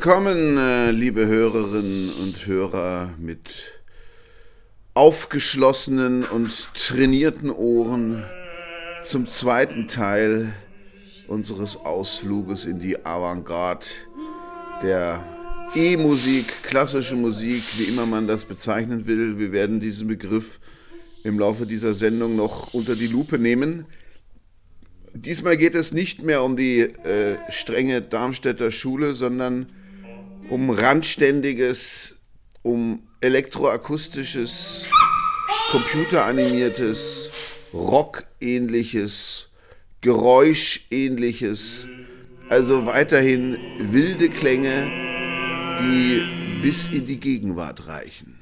willkommen, äh, liebe Hörerinnen und Hörer mit aufgeschlossenen und trainierten Ohren zum zweiten Teil unseres Ausfluges in die Avantgarde der E-Musik, klassische Musik, wie immer man das bezeichnen will. Wir werden diesen Begriff im Laufe dieser Sendung noch unter die Lupe nehmen. Diesmal geht es nicht mehr um die äh, strenge Darmstädter Schule, sondern um randständiges, um elektroakustisches, computeranimiertes, rockähnliches, geräuschähnliches, also weiterhin wilde Klänge, die bis in die Gegenwart reichen.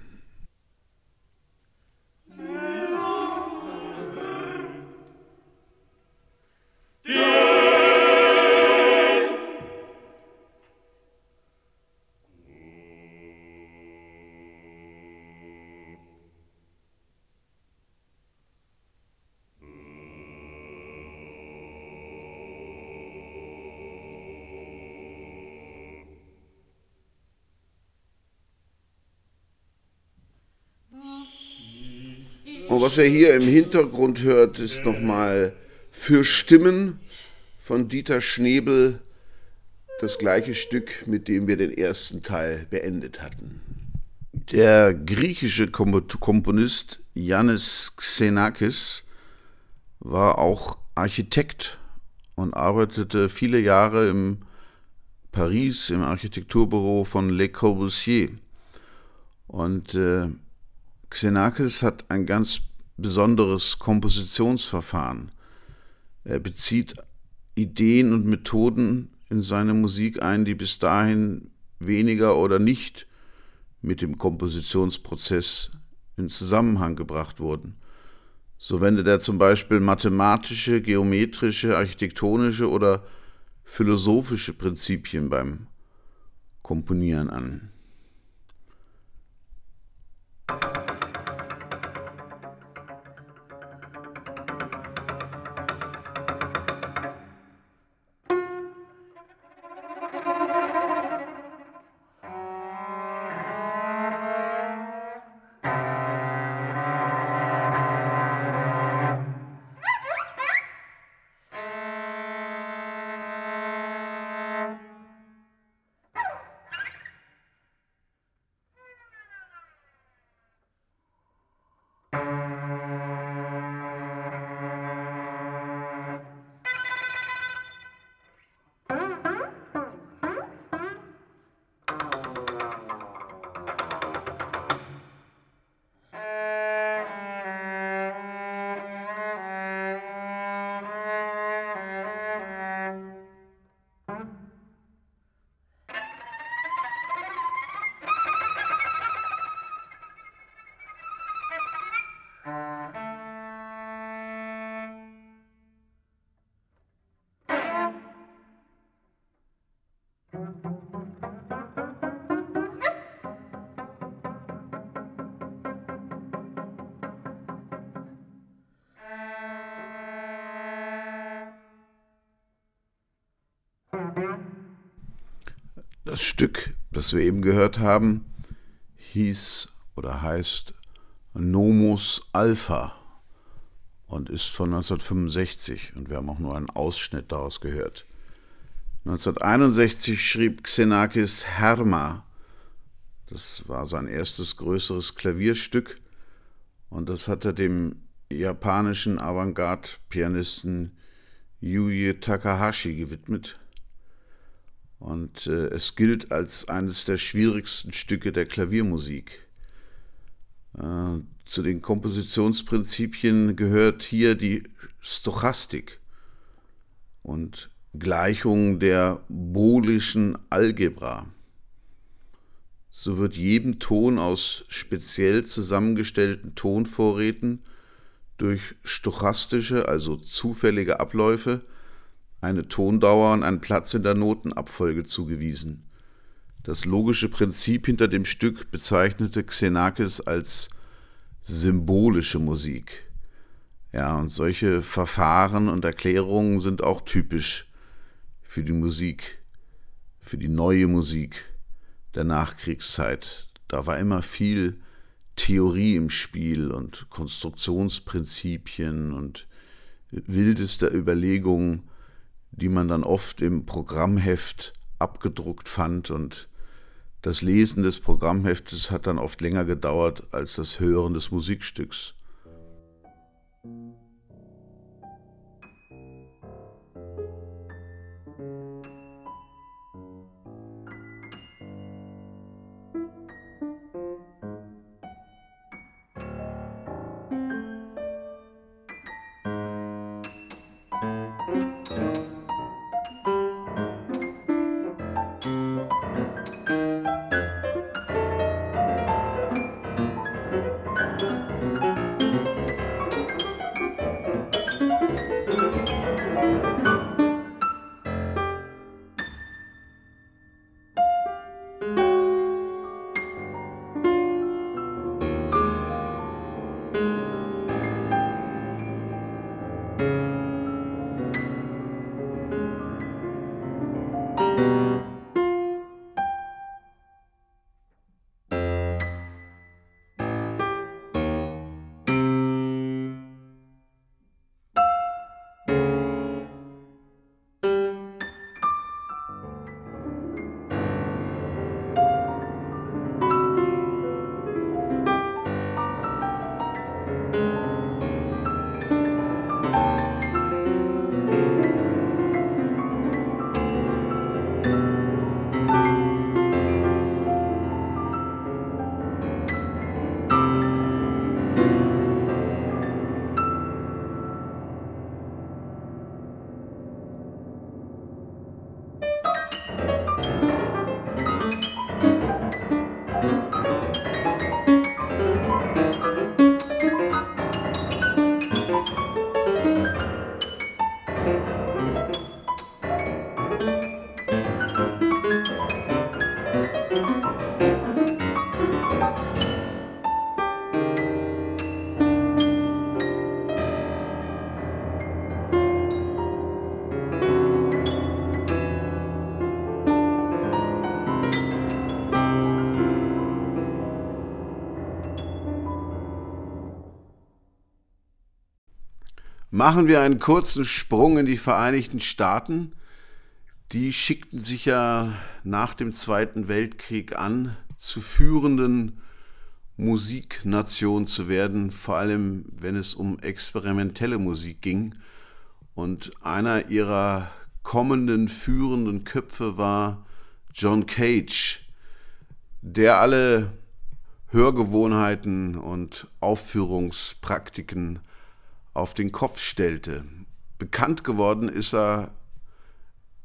Er hier im Hintergrund hört, ist nochmal für Stimmen von Dieter Schnebel das gleiche Stück, mit dem wir den ersten Teil beendet hatten. Der griechische Komponist Yannis Xenakis war auch Architekt und arbeitete viele Jahre im Paris im Architekturbüro von Le Corbusier. Und äh, Xenakis hat ein ganz besonderes Kompositionsverfahren. Er bezieht Ideen und Methoden in seine Musik ein, die bis dahin weniger oder nicht mit dem Kompositionsprozess in Zusammenhang gebracht wurden. So wendet er zum Beispiel mathematische, geometrische, architektonische oder philosophische Prinzipien beim Komponieren an. Stück, das wir eben gehört haben, hieß oder heißt Nomos Alpha und ist von 1965 und wir haben auch nur einen Ausschnitt daraus gehört. 1961 schrieb Xenakis Herma, das war sein erstes größeres Klavierstück und das hat er dem japanischen Avantgarde-Pianisten Yuji Takahashi gewidmet und äh, es gilt als eines der schwierigsten Stücke der Klaviermusik. Äh, zu den Kompositionsprinzipien gehört hier die Stochastik und Gleichung der bolischen Algebra. So wird jedem Ton aus speziell zusammengestellten Tonvorräten durch stochastische, also zufällige Abläufe eine Tondauer und einen Platz in der Notenabfolge zugewiesen. Das logische Prinzip hinter dem Stück bezeichnete Xenakis als symbolische Musik. Ja, und solche Verfahren und Erklärungen sind auch typisch für die Musik für die neue Musik der Nachkriegszeit. Da war immer viel Theorie im Spiel und Konstruktionsprinzipien und wildeste Überlegungen, die man dann oft im Programmheft abgedruckt fand und das Lesen des Programmheftes hat dann oft länger gedauert als das Hören des Musikstücks. Machen wir einen kurzen Sprung in die Vereinigten Staaten. Die schickten sich ja nach dem Zweiten Weltkrieg an, zu führenden Musiknation zu werden, vor allem wenn es um experimentelle Musik ging. Und einer ihrer kommenden führenden Köpfe war John Cage, der alle Hörgewohnheiten und Aufführungspraktiken auf den Kopf stellte. Bekannt geworden ist er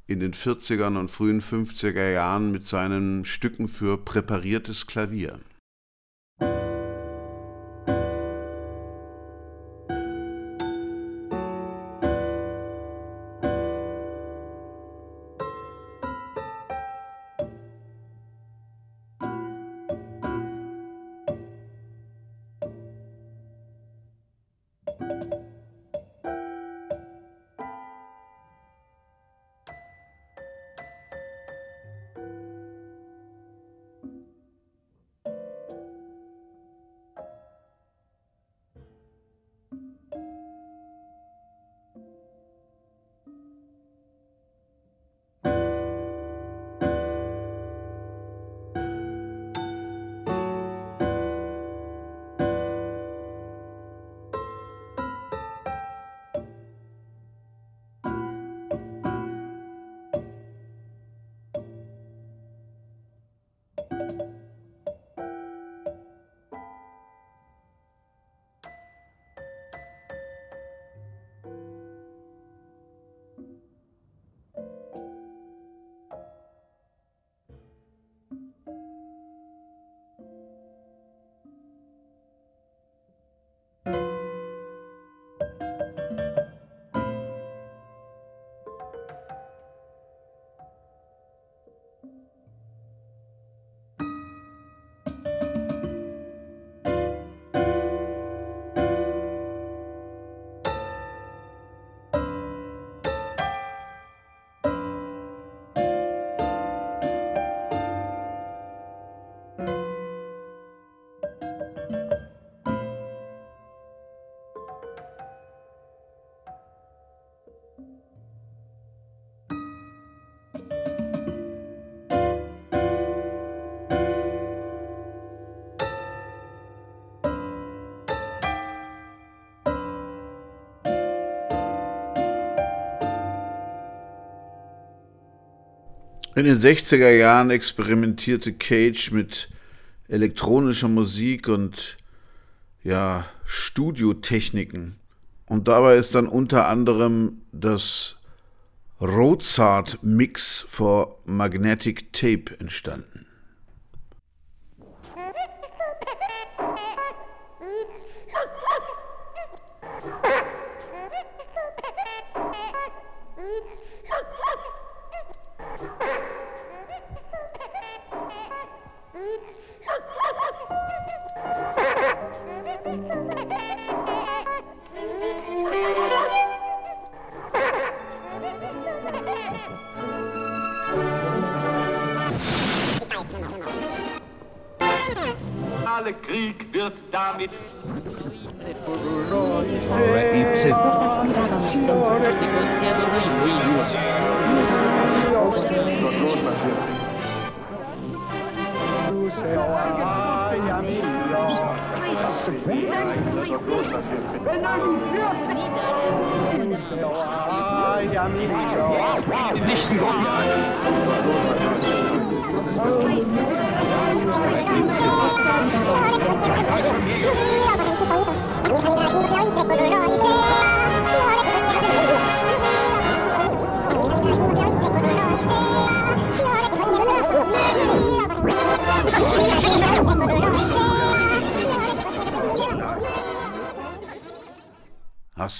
in den 40ern und frühen 50er Jahren mit seinen Stücken für präpariertes Klavier. In den 60er Jahren experimentierte Cage mit elektronischer Musik und ja, Studiotechniken. Und dabei ist dann unter anderem das Rozart Mix for Magnetic Tape entstanden.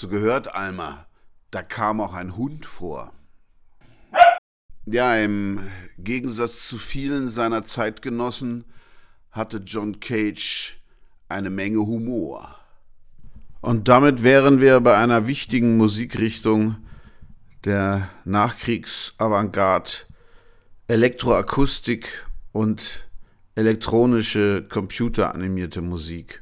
Du gehört, Alma? Da kam auch ein Hund vor. Ja, im Gegensatz zu vielen seiner Zeitgenossen hatte John Cage eine Menge Humor. Und damit wären wir bei einer wichtigen Musikrichtung der Nachkriegsavantgarde, Elektroakustik und elektronische computeranimierte Musik.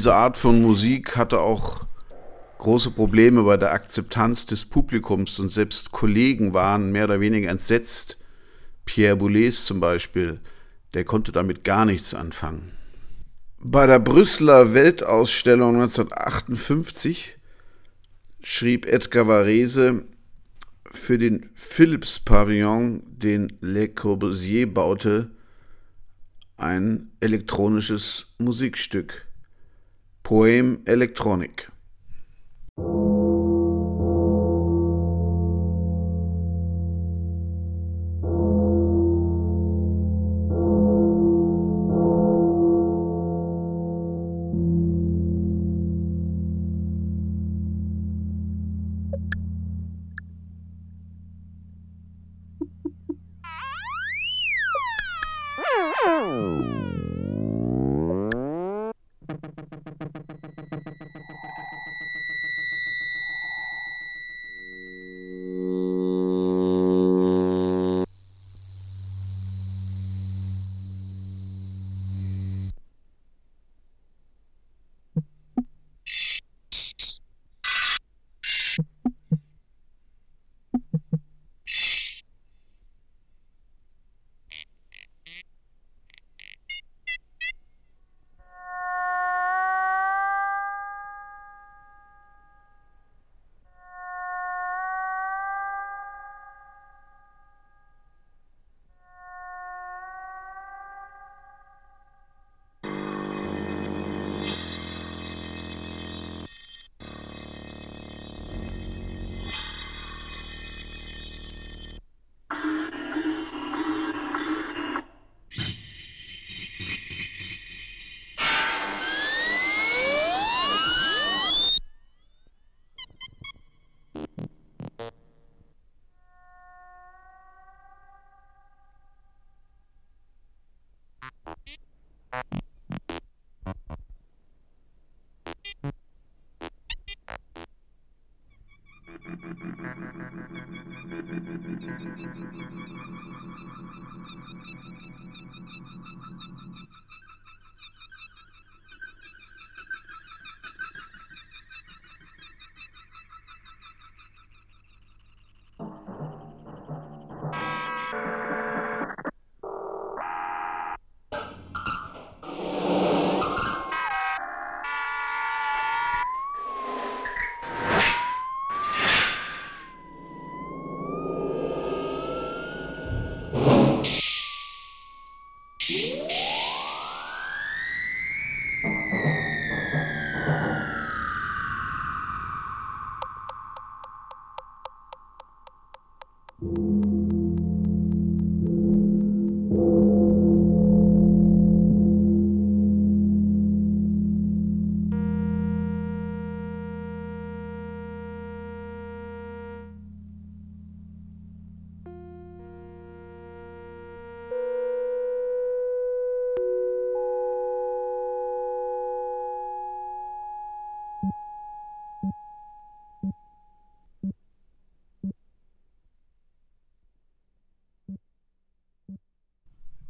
Diese Art von Musik hatte auch große Probleme bei der Akzeptanz des Publikums und selbst Kollegen waren mehr oder weniger entsetzt. Pierre Boulez zum Beispiel, der konnte damit gar nichts anfangen. Bei der Brüsseler Weltausstellung 1958 schrieb Edgar Varese für den Philips-Pavillon, den Le Corbusier baute, ein elektronisches Musikstück. Poem Electronic. フフフフフ。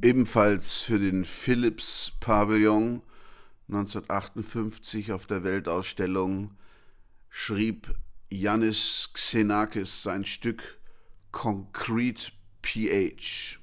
Ebenfalls für den Philips Pavillon 1958 auf der Weltausstellung schrieb Yannis Xenakis sein Stück Concrete pH.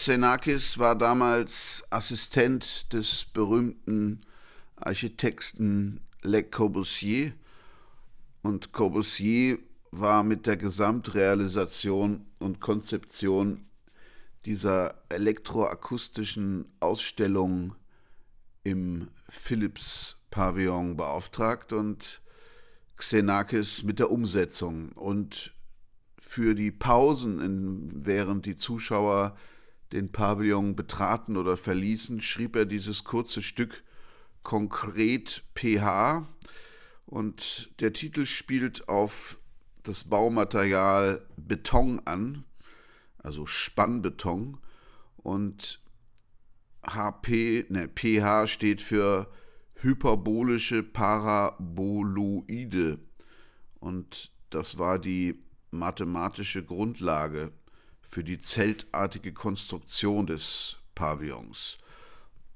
Xenakis war damals Assistent des berühmten Architekten Le Corbusier. Und Corbusier war mit der Gesamtrealisation und Konzeption dieser elektroakustischen Ausstellung im Philips-Pavillon beauftragt und Xenakis mit der Umsetzung. Und für die Pausen, während die Zuschauer den Pavillon betraten oder verließen, schrieb er dieses kurze Stück konkret PH und der Titel spielt auf das Baumaterial Beton an, also Spannbeton. Und HP, ne, pH steht für hyperbolische Paraboloide. Und das war die mathematische Grundlage für die zeltartige Konstruktion des Pavillons.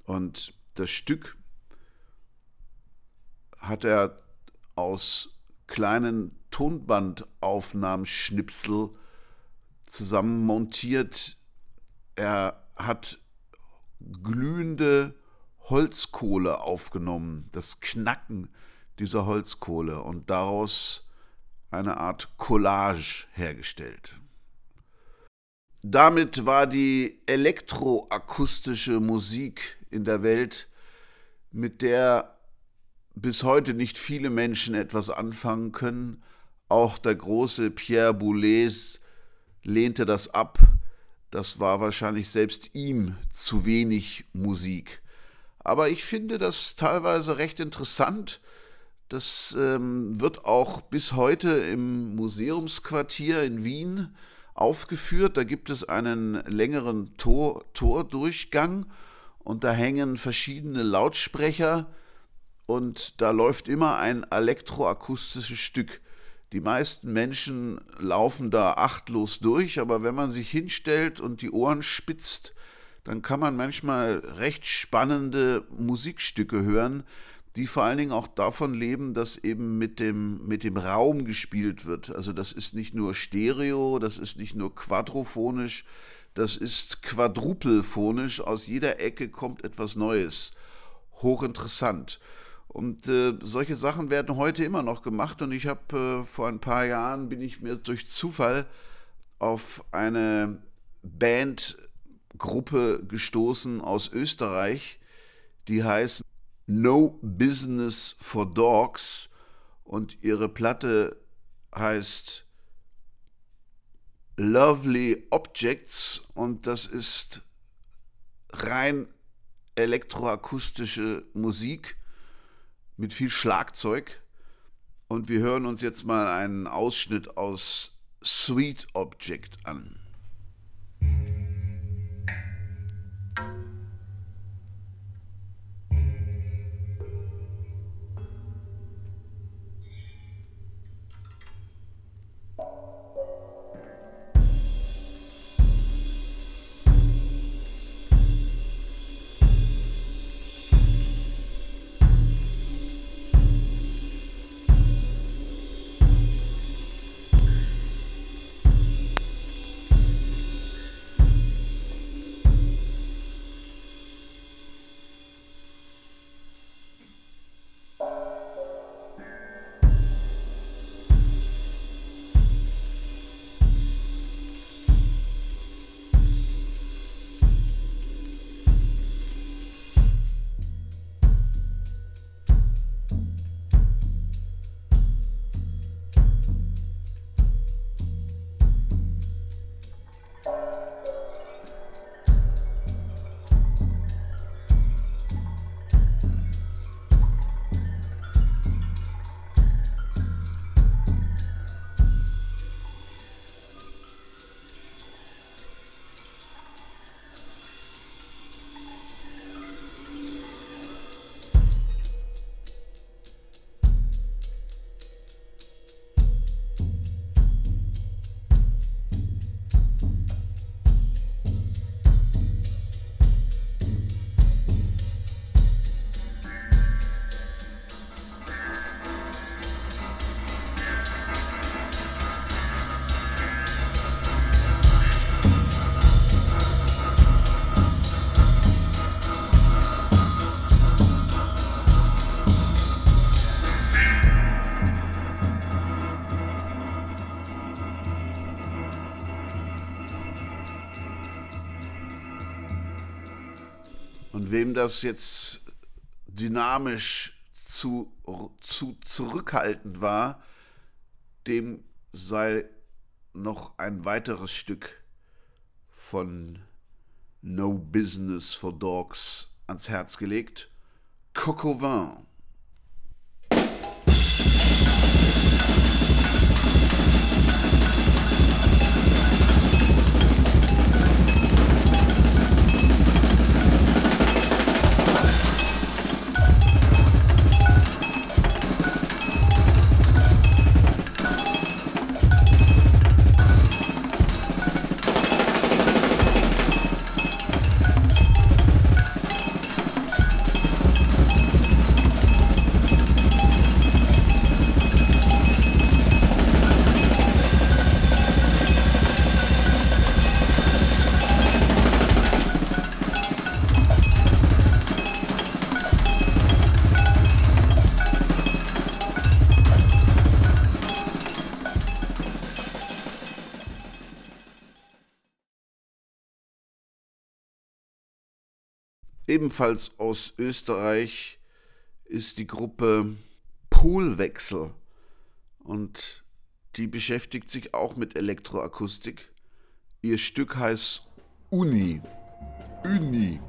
Und das Stück hat er aus kleinen Tonbandaufnahmenschnipsel zusammen montiert. Er hat glühende Holzkohle aufgenommen, das Knacken dieser Holzkohle und daraus eine Art Collage hergestellt. Damit war die elektroakustische Musik in der Welt, mit der bis heute nicht viele Menschen etwas anfangen können. Auch der große Pierre Boulez lehnte das ab. Das war wahrscheinlich selbst ihm zu wenig Musik. Aber ich finde das teilweise recht interessant. Das ähm, wird auch bis heute im Museumsquartier in Wien aufgeführt. Da gibt es einen längeren Tor, Tordurchgang und da hängen verschiedene Lautsprecher und da läuft immer ein elektroakustisches Stück. Die meisten Menschen laufen da achtlos durch, aber wenn man sich hinstellt und die Ohren spitzt, dann kann man manchmal recht spannende Musikstücke hören, die vor allen Dingen auch davon leben, dass eben mit dem, mit dem Raum gespielt wird. Also das ist nicht nur Stereo, das ist nicht nur quadrophonisch, das ist quadrupelphonisch. Aus jeder Ecke kommt etwas Neues. Hochinteressant. Und äh, solche Sachen werden heute immer noch gemacht. Und ich habe äh, vor ein paar Jahren bin ich mir durch Zufall auf eine Bandgruppe gestoßen aus Österreich, die heißt No Business for Dogs und ihre Platte heißt Lovely Objects und das ist rein elektroakustische Musik mit viel Schlagzeug. Und wir hören uns jetzt mal einen Ausschnitt aus Sweet Object an. Wem das jetzt dynamisch zu, zu zurückhaltend war, dem sei noch ein weiteres Stück von No Business for Dogs ans Herz gelegt. Coco Ebenfalls aus Österreich ist die Gruppe Polwechsel und die beschäftigt sich auch mit Elektroakustik. Ihr Stück heißt Uni. Uni.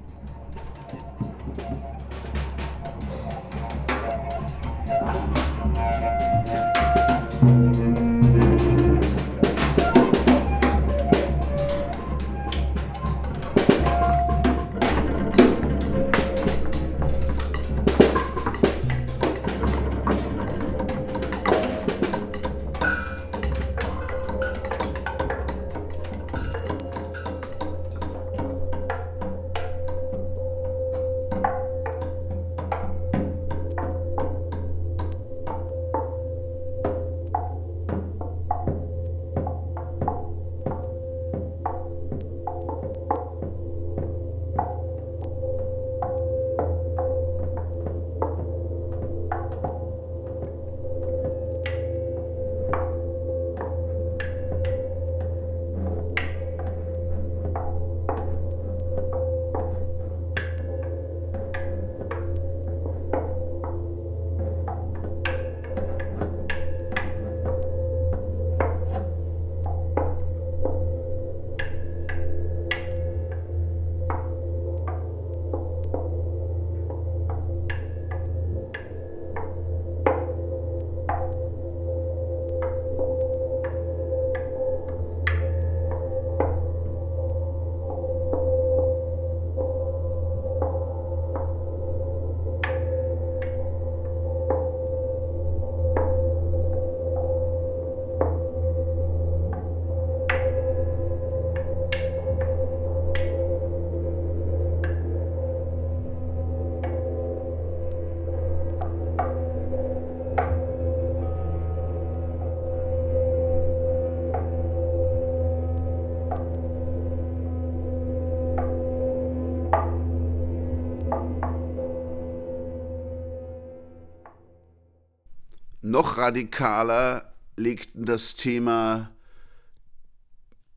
Noch radikaler legten das Thema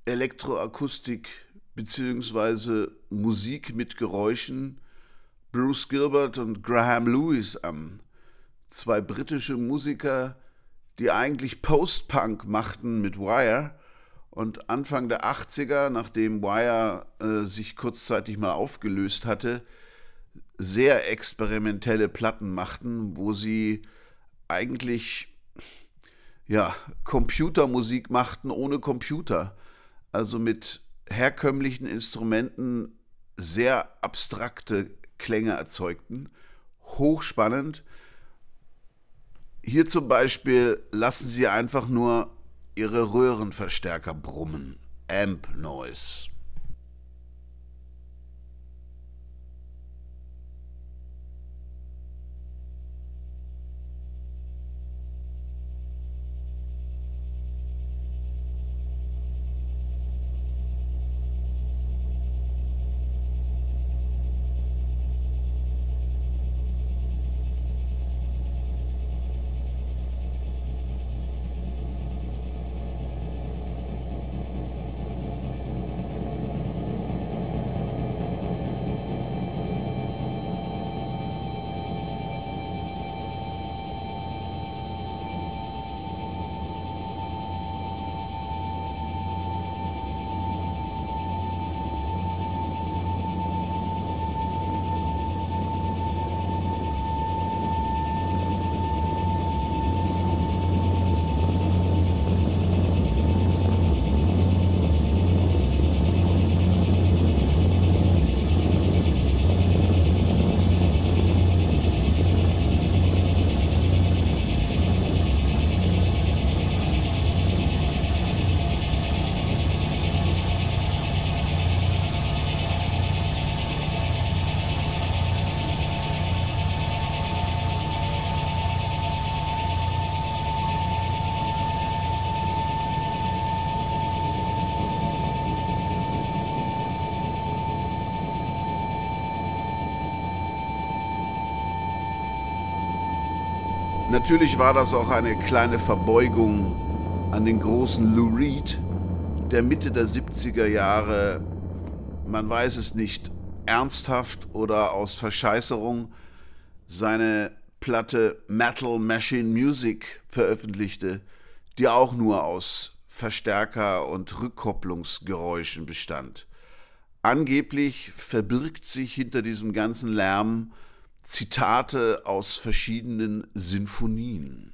Elektroakustik bzw. Musik mit Geräuschen Bruce Gilbert und Graham Lewis an. Zwei britische Musiker, die eigentlich Post-Punk machten mit Wire und Anfang der 80er, nachdem Wire äh, sich kurzzeitig mal aufgelöst hatte, sehr experimentelle Platten machten, wo sie eigentlich ja, Computermusik machten ohne Computer. Also mit herkömmlichen Instrumenten sehr abstrakte Klänge erzeugten. Hochspannend. Hier zum Beispiel lassen sie einfach nur ihre Röhrenverstärker brummen. Amp Noise. Natürlich war das auch eine kleine Verbeugung an den großen Lou Reed, der Mitte der 70er Jahre, man weiß es nicht, ernsthaft oder aus Verscheißerung seine Platte Metal Machine Music veröffentlichte, die auch nur aus Verstärker und Rückkopplungsgeräuschen bestand. Angeblich verbirgt sich hinter diesem ganzen Lärm Zitate aus verschiedenen Sinfonien.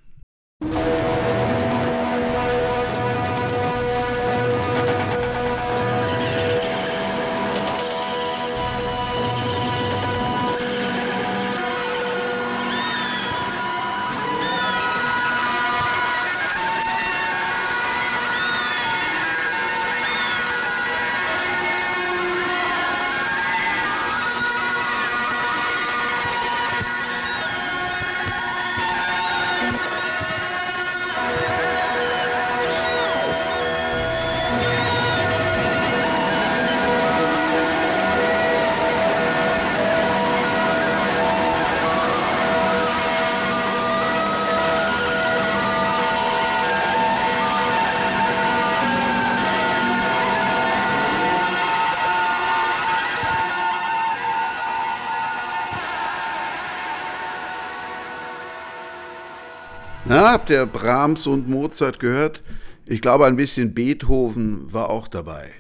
Na, habt ihr Brahms und Mozart gehört? Ich glaube, ein bisschen Beethoven war auch dabei.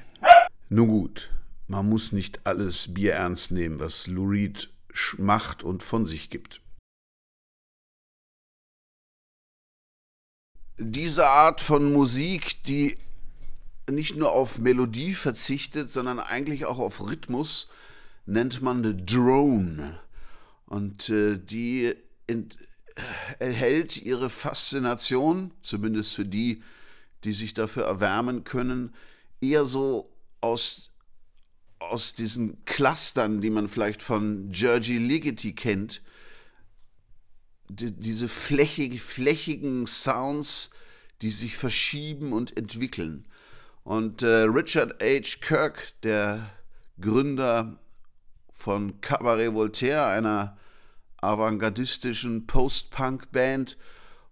Nun gut, man muss nicht alles Bier ernst nehmen, was Lou Reed macht und von sich gibt. Diese Art von Musik, die nicht nur auf Melodie verzichtet, sondern eigentlich auch auf Rhythmus, nennt man eine Drone. Und äh, die erhält ihre Faszination, zumindest für die, die sich dafür erwärmen können, eher so aus, aus diesen Clustern, die man vielleicht von Georgie Ligeti kennt, die, diese flächig, flächigen Sounds, die sich verschieben und entwickeln. Und äh, Richard H. Kirk, der Gründer von Cabaret Voltaire, einer avantgardistischen Post-Punk-Band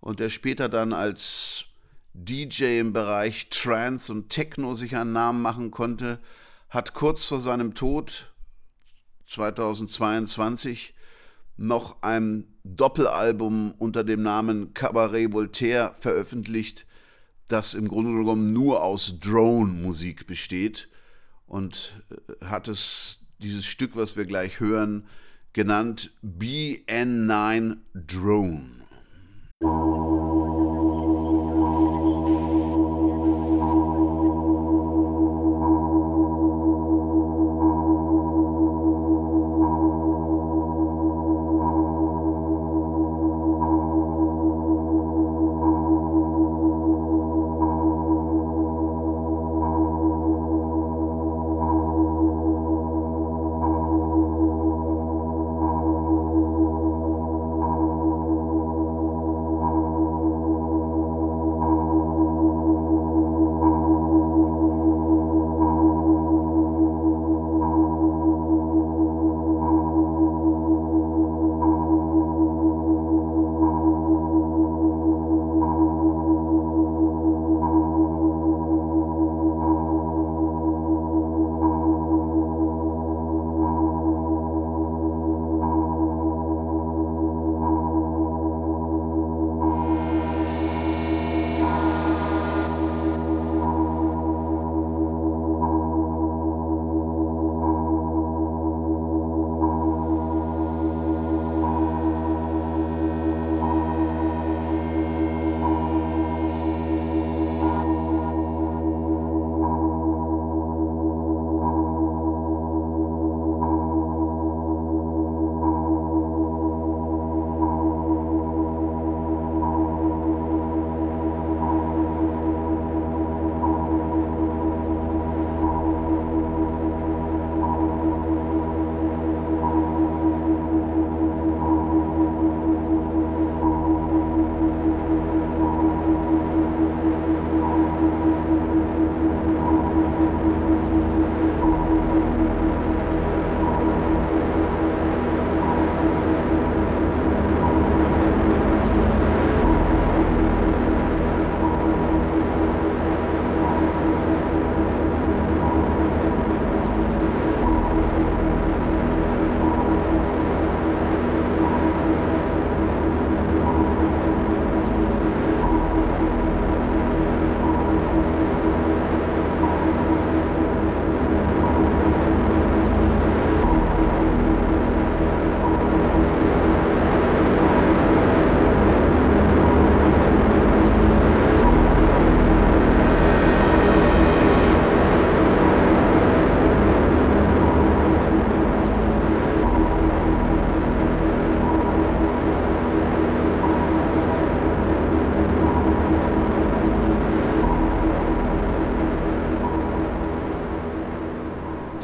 und der später dann als DJ im Bereich Trance und Techno sich einen Namen machen konnte, hat kurz vor seinem Tod 2022 noch ein Doppelalbum unter dem Namen Cabaret Voltaire veröffentlicht, das im Grunde genommen nur aus Drone-Musik besteht und äh, hat es dieses Stück, was wir gleich hören, genannt BN9 Drone.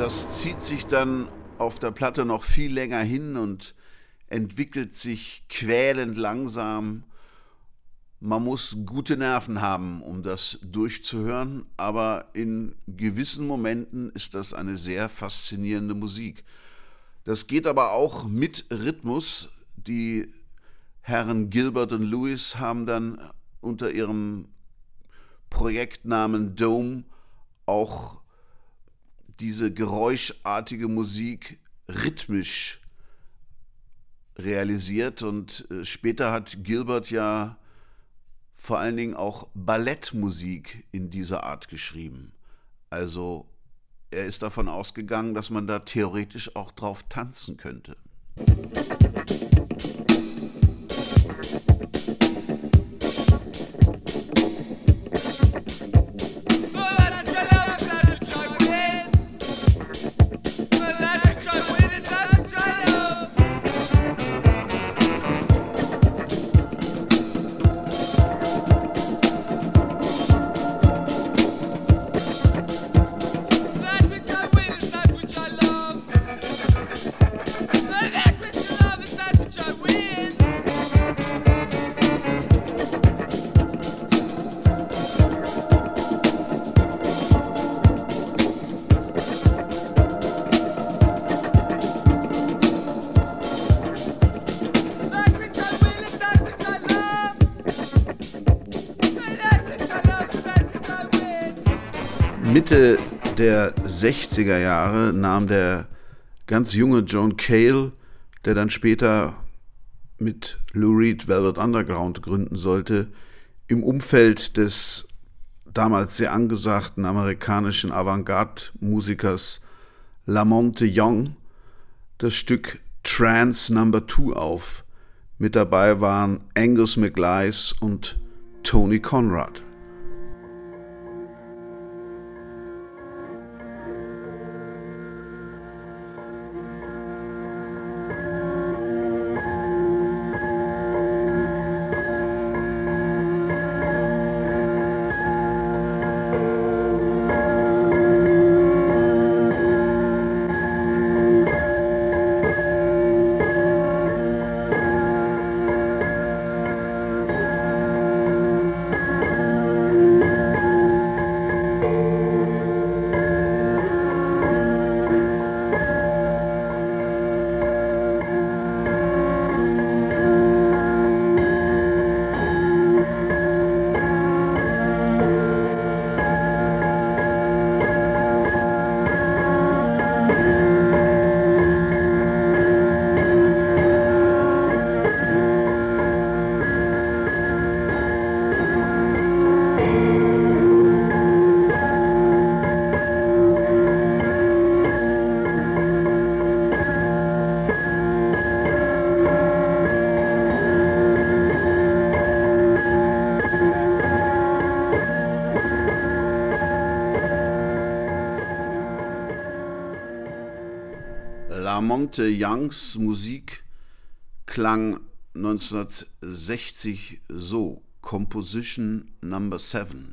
Das zieht sich dann auf der Platte noch viel länger hin und entwickelt sich quälend langsam. Man muss gute Nerven haben, um das durchzuhören, aber in gewissen Momenten ist das eine sehr faszinierende Musik. Das geht aber auch mit Rhythmus. Die Herren Gilbert und Lewis haben dann unter ihrem Projektnamen Dome auch diese geräuschartige Musik rhythmisch realisiert und äh, später hat Gilbert ja vor allen Dingen auch Ballettmusik in dieser Art geschrieben. Also er ist davon ausgegangen, dass man da theoretisch auch drauf tanzen könnte. Musik 60er Jahre nahm der ganz junge John Cale, der dann später mit Lou Reed Velvet Underground gründen sollte, im Umfeld des damals sehr angesagten amerikanischen Avantgarde-Musikers Lamonte Young das Stück Trance Number 2 auf. Mit dabei waren Angus McLeis und Tony Conrad. Monte Youngs Musik klang 1960 so, Composition Number 7.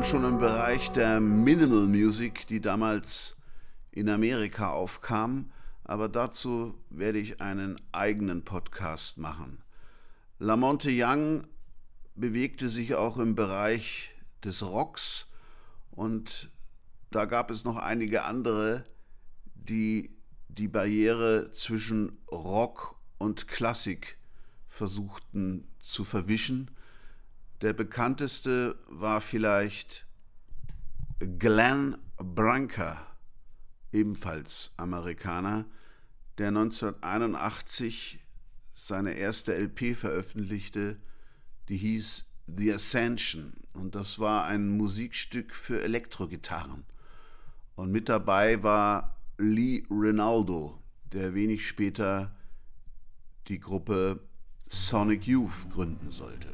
dann schon im Bereich der Minimal Music, die damals in Amerika aufkam. Aber dazu werde ich einen eigenen Podcast machen. Lamonte Young bewegte sich auch im Bereich des Rocks und da gab es noch einige andere, die die Barriere zwischen Rock und Klassik versuchten zu verwischen. Der bekannteste war vielleicht Glenn Branca, ebenfalls Amerikaner, der 1981 seine erste LP veröffentlichte, die hieß The Ascension und das war ein Musikstück für Elektrogitarren. Und mit dabei war Lee Rinaldo, der wenig später die Gruppe Sonic Youth gründen sollte.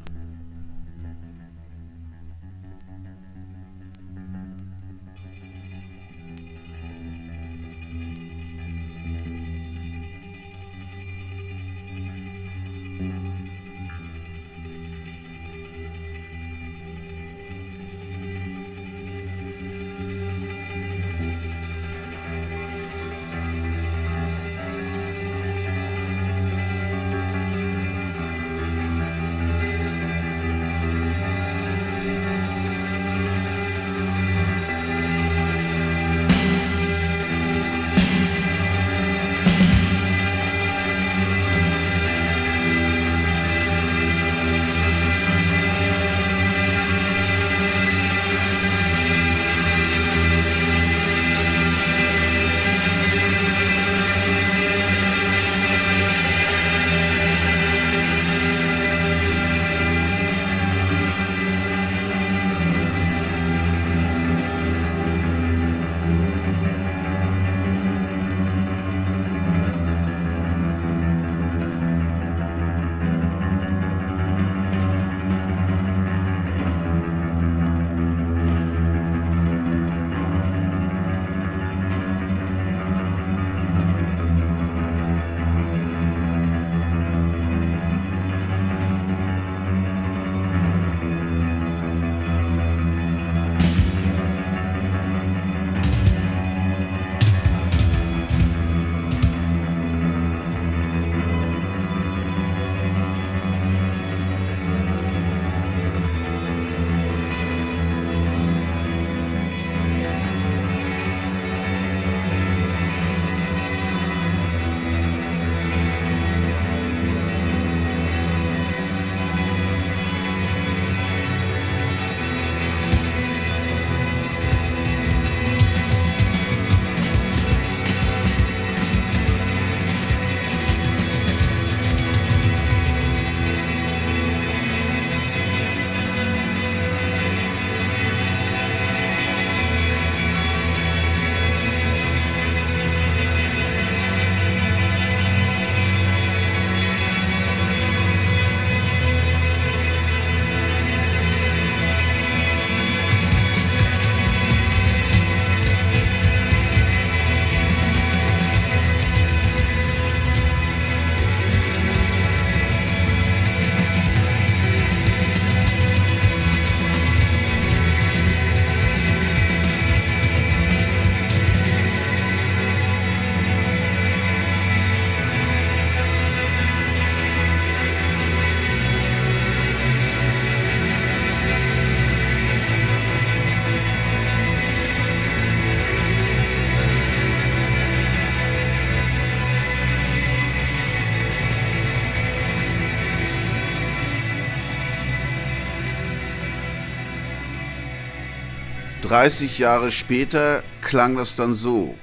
30 Jahre später klang das dann so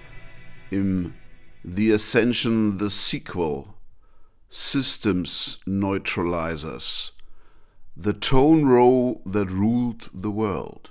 im The Ascension The Sequel Systems Neutralizers The Tone Row That Ruled the World.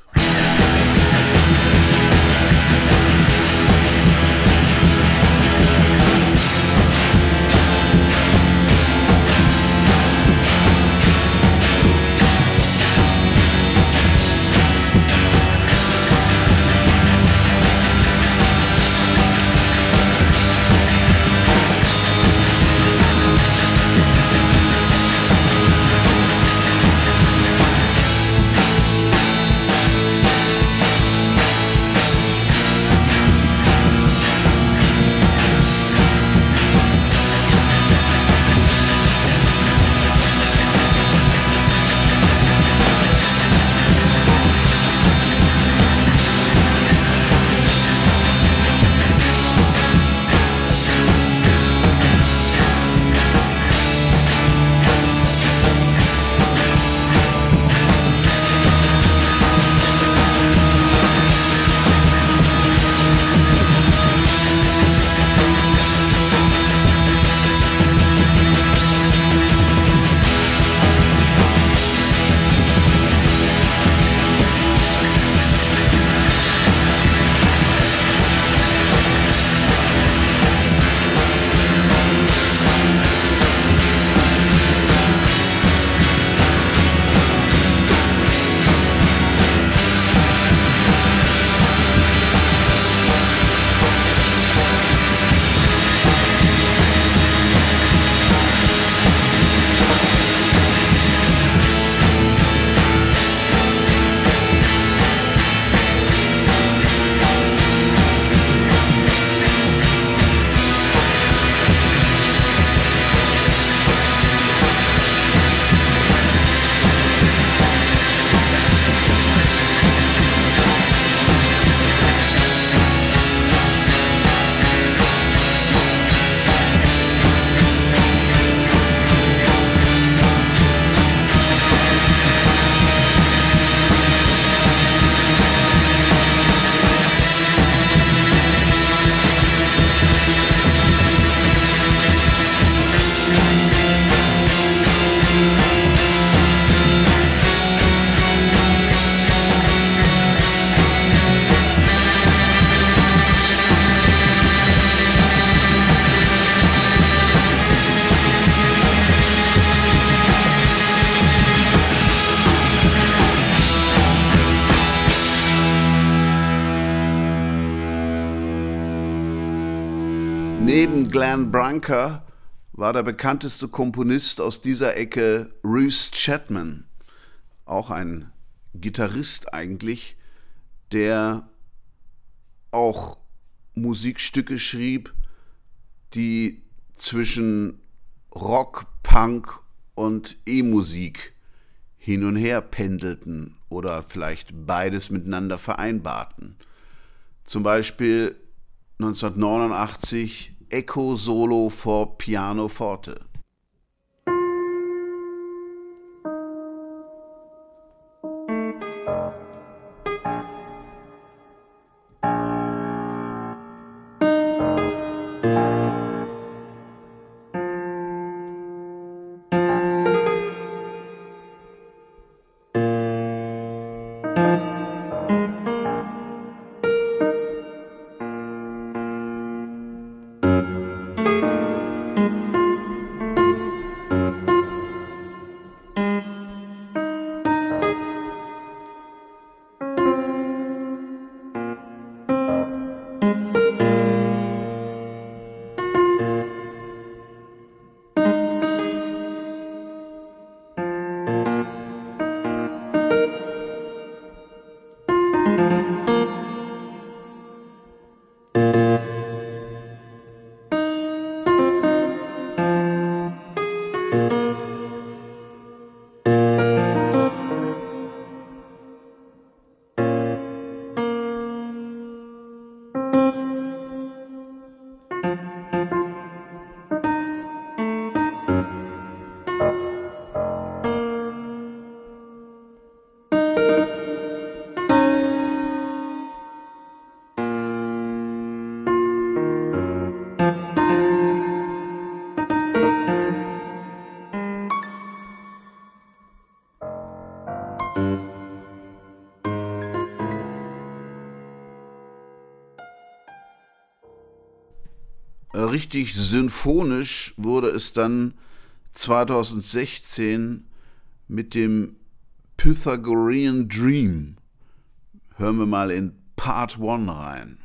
Neben Glenn Branca war der bekannteste Komponist aus dieser Ecke Bruce Chapman, auch ein Gitarrist eigentlich, der auch Musikstücke schrieb, die zwischen Rock, Punk und E-Musik hin und her pendelten oder vielleicht beides miteinander vereinbarten. Zum Beispiel 1989 Echo Solo for Piano richtig symphonisch wurde es dann 2016 mit dem Pythagorean Dream. Hören wir mal in Part 1 rein.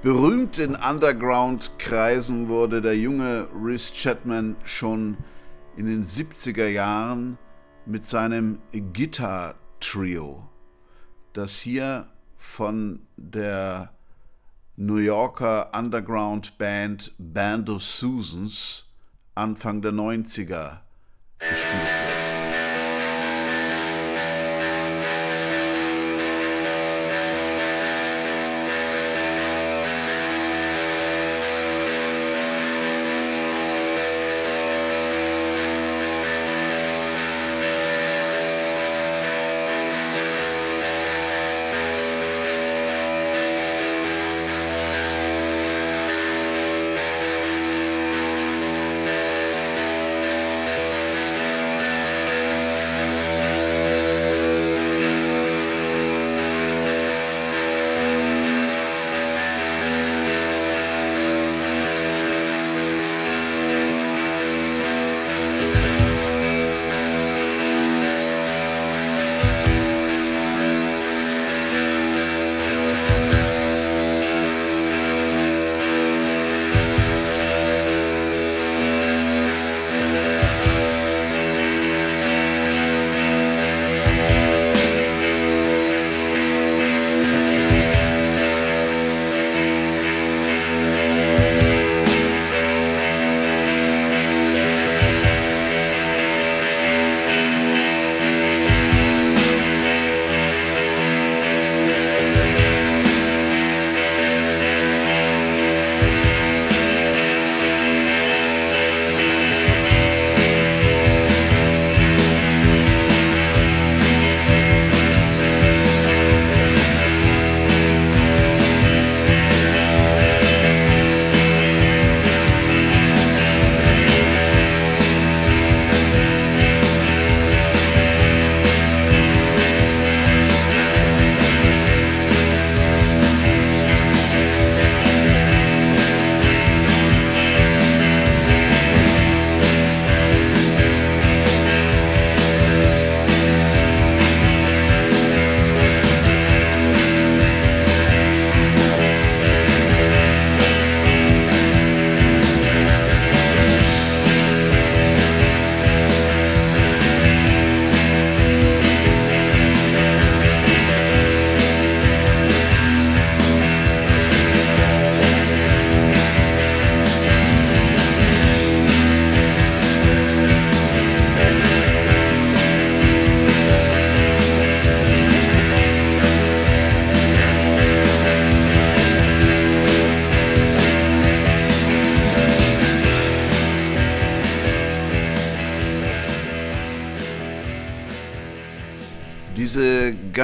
Berühmt in Underground-Kreisen wurde der junge Rhys Chapman schon in den 70er Jahren mit seinem Guitar Trio, das hier von der New Yorker Underground Band Band of Susans Anfang der 90er gespielt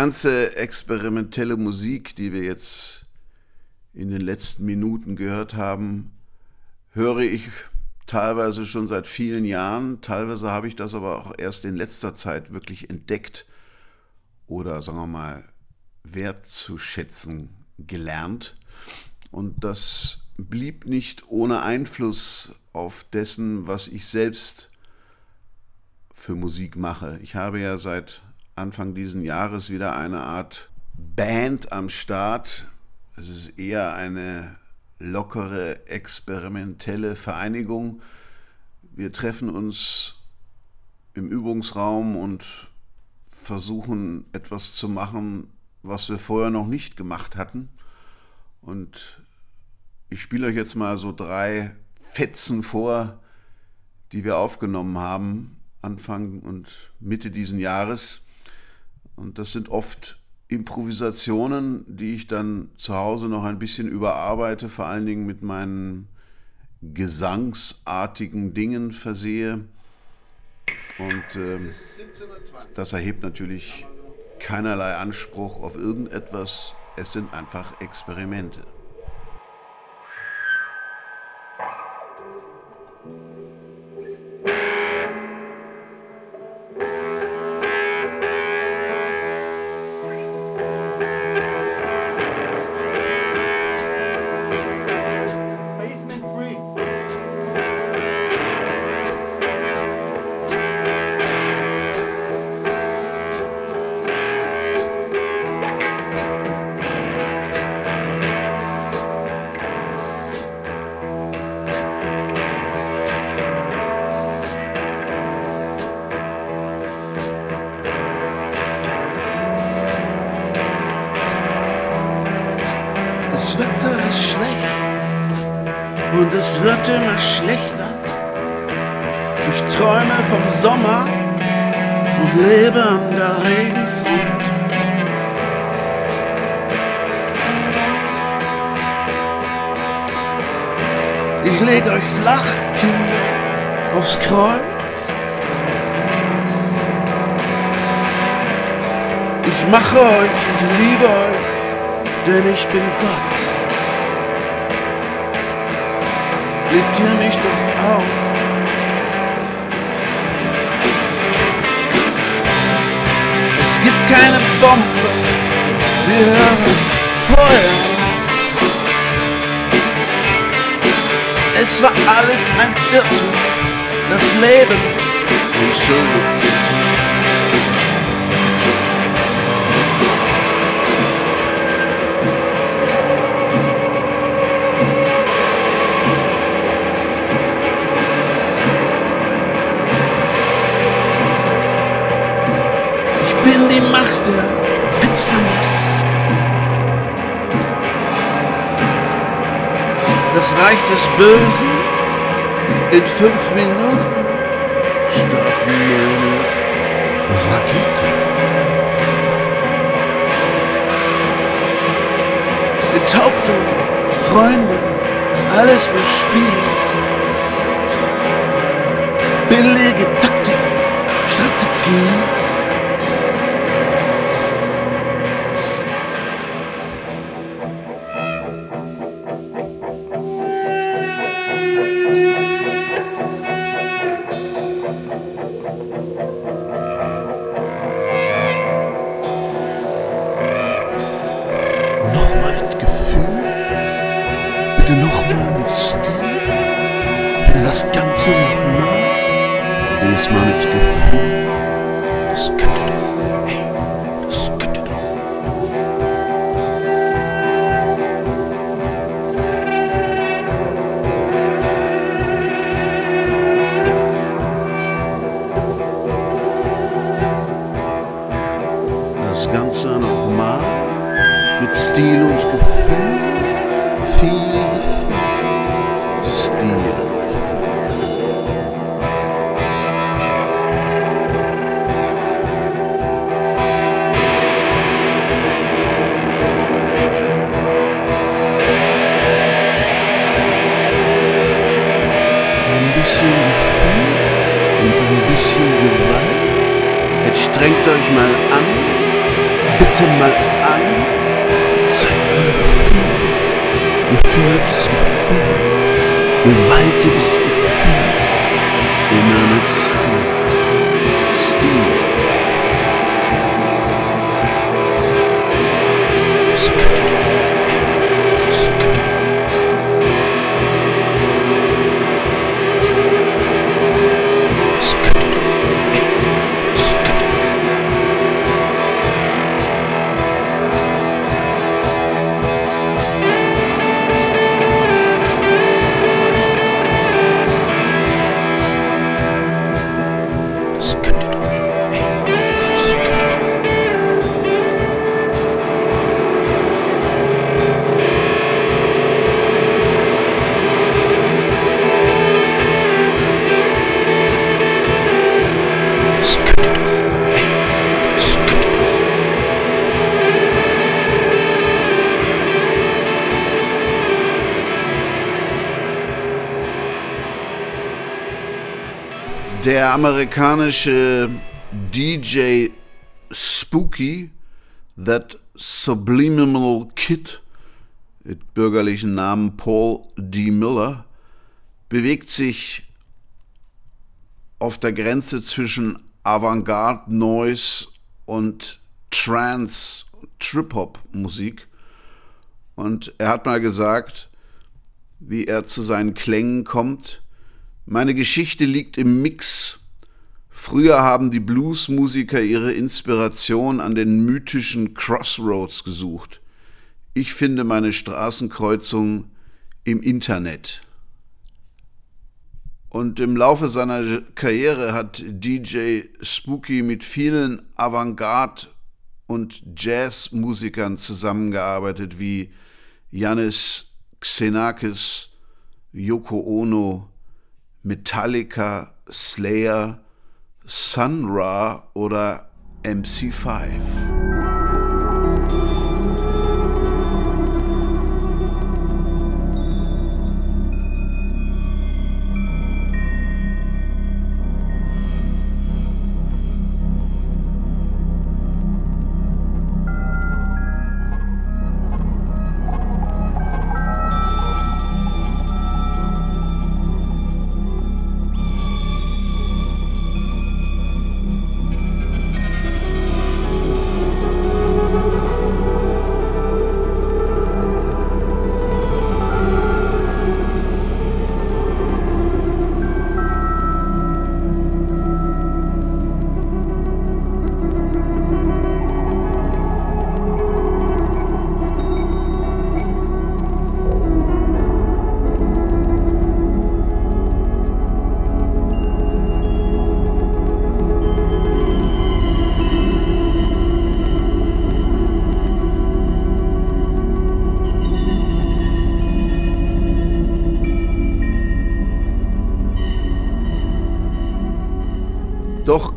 ganze experimentelle Musik, die wir jetzt in den letzten Minuten gehört haben, höre ich teilweise schon seit vielen Jahren. Teilweise habe ich das aber auch erst in letzter Zeit wirklich entdeckt oder sagen wir mal wertzuschätzen gelernt. Und das blieb nicht ohne Einfluss auf dessen, was ich selbst für Musik mache. Ich habe ja seit Anfang diesen Jahres wieder eine Art Band am Start. Es ist eher eine lockere, experimentelle Vereinigung. Wir treffen uns im Übungsraum und versuchen etwas zu machen, was wir vorher noch nicht gemacht hatten. Und ich spiele euch jetzt mal so drei Fetzen vor, die wir aufgenommen haben, Anfang und Mitte diesen Jahres. Und das sind oft Improvisationen, die ich dann zu Hause noch ein bisschen überarbeite, vor allen Dingen mit meinen gesangsartigen Dingen versehe. Und äh, das erhebt natürlich keinerlei Anspruch auf irgendetwas. Es sind einfach Experimente. gewaltige der amerikanische DJ Spooky, That Subliminal Kid, mit bürgerlichen Namen Paul D. Miller, bewegt sich auf der Grenze zwischen Avantgarde Noise und Trance, Trip-Hop Musik. Und er hat mal gesagt, wie er zu seinen Klängen kommt. Meine Geschichte liegt im Mix. Früher haben die Bluesmusiker ihre Inspiration an den mythischen Crossroads gesucht. Ich finde meine Straßenkreuzung im Internet. Und im Laufe seiner Karriere hat DJ Spooky mit vielen Avantgarde- und Jazzmusikern zusammengearbeitet, wie Janis Xenakis, Yoko Ono, Metallica, Slayer, Sun Ra oder MC5.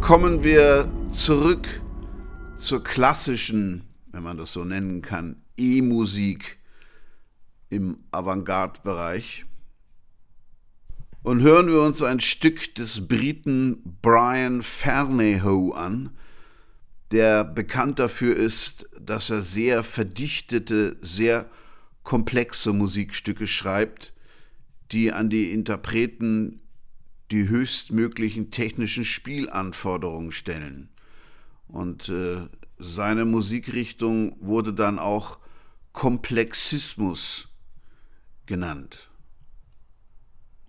Kommen wir zurück zur klassischen, wenn man das so nennen kann, E-Musik im Avantgarde-Bereich. Und hören wir uns ein Stück des Briten Brian Fernehoe an, der bekannt dafür ist, dass er sehr verdichtete, sehr komplexe Musikstücke schreibt, die an die Interpreten die höchstmöglichen technischen Spielanforderungen stellen. Und äh, seine Musikrichtung wurde dann auch Komplexismus genannt.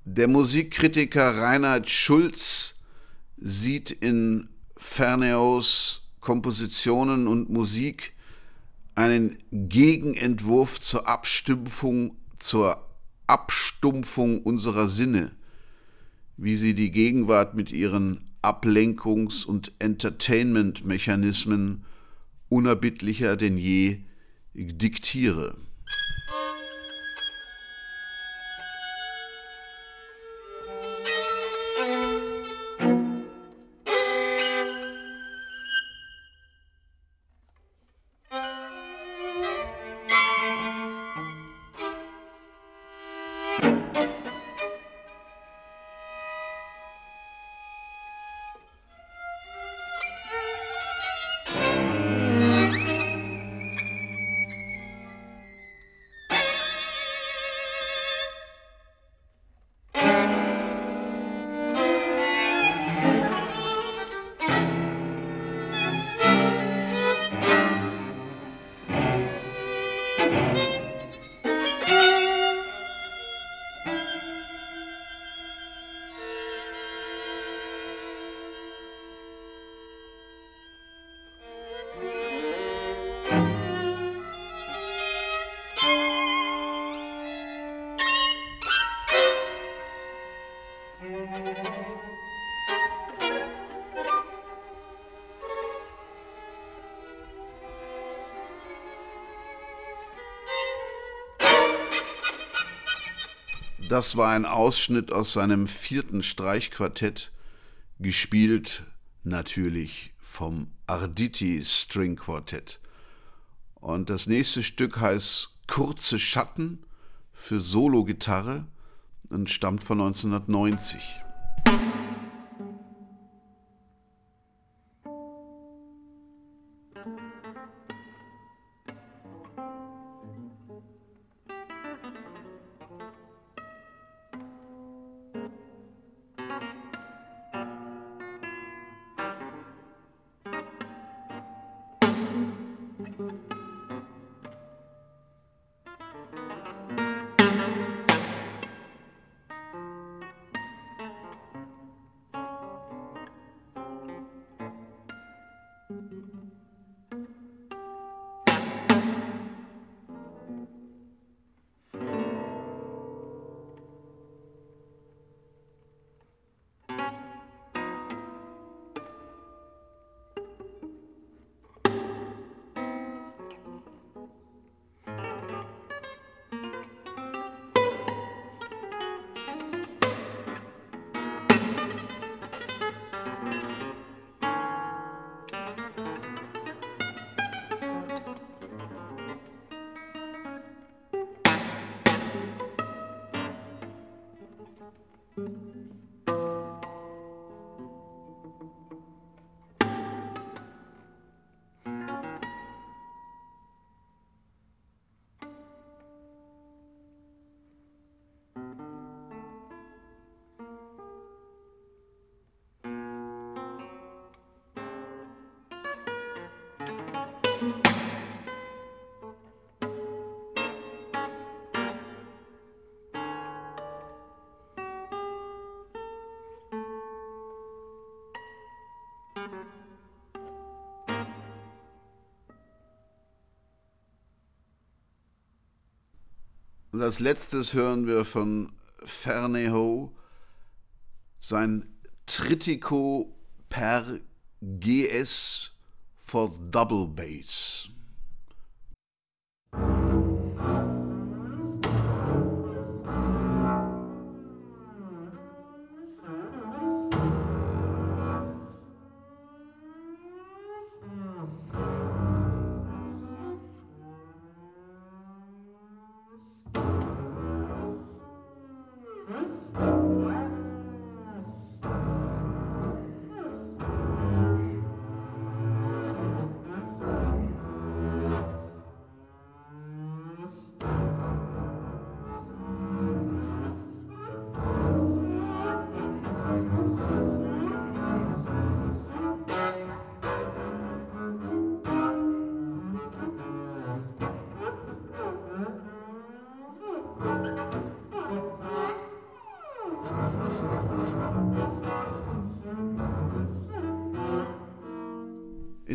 Der Musikkritiker Reinhard Schulz sieht in Ferneaus Kompositionen und Musik einen Gegenentwurf zur Abstumpfung, zur Abstumpfung unserer Sinne wie sie die Gegenwart mit ihren Ablenkungs- und Entertainment-Mechanismen unerbittlicher denn je diktiere. Das war ein Ausschnitt aus seinem vierten Streichquartett, gespielt natürlich vom Arditi String Quartett. Und das nächste Stück heißt Kurze Schatten für Solo-Gitarre und stammt von 1990. Und als letztes hören wir von Ferneho sein Tritico per GS for Double Bass.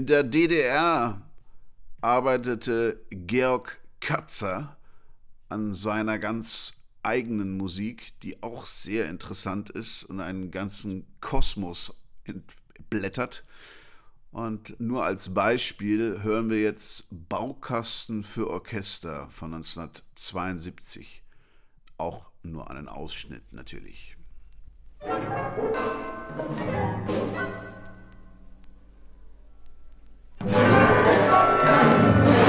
In der DDR arbeitete Georg Katzer an seiner ganz eigenen Musik, die auch sehr interessant ist und einen ganzen Kosmos entblättert. Und nur als Beispiel hören wir jetzt Baukasten für Orchester von 1972. Auch nur einen Ausschnitt natürlich. Musik Música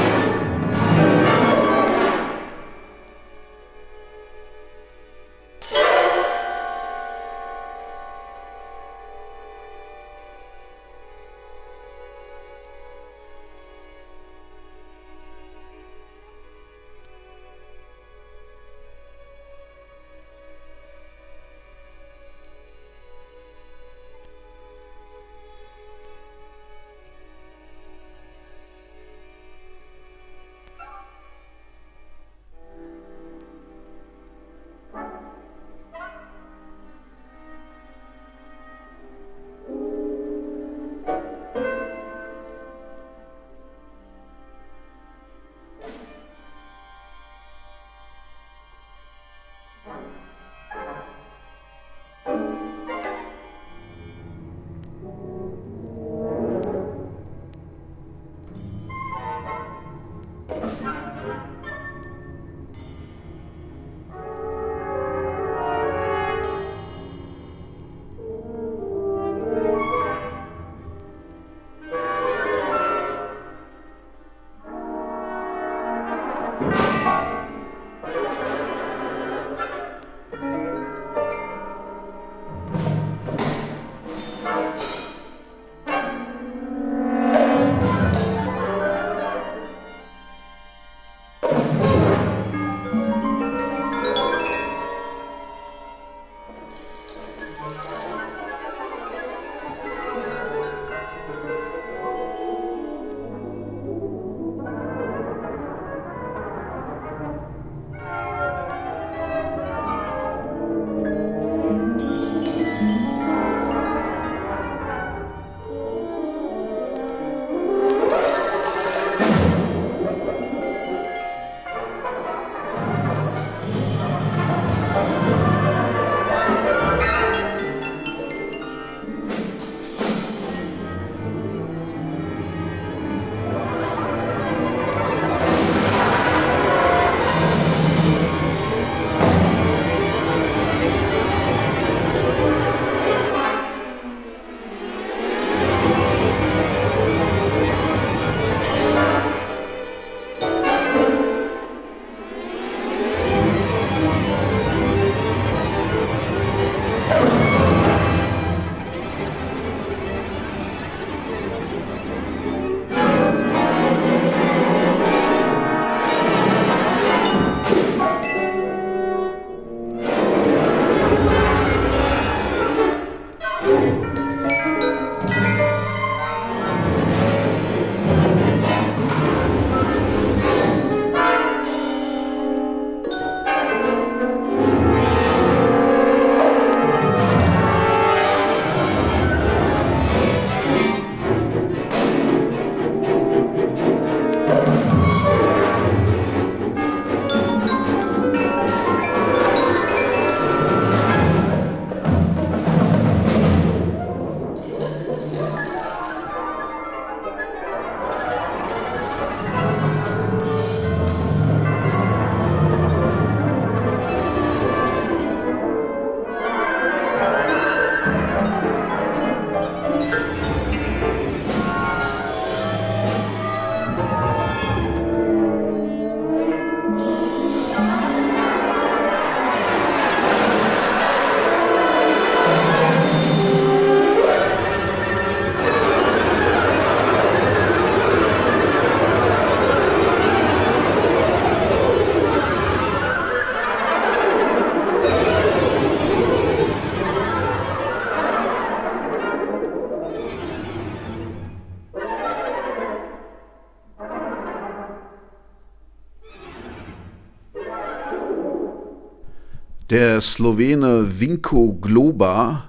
Der Slowene Vinko Globa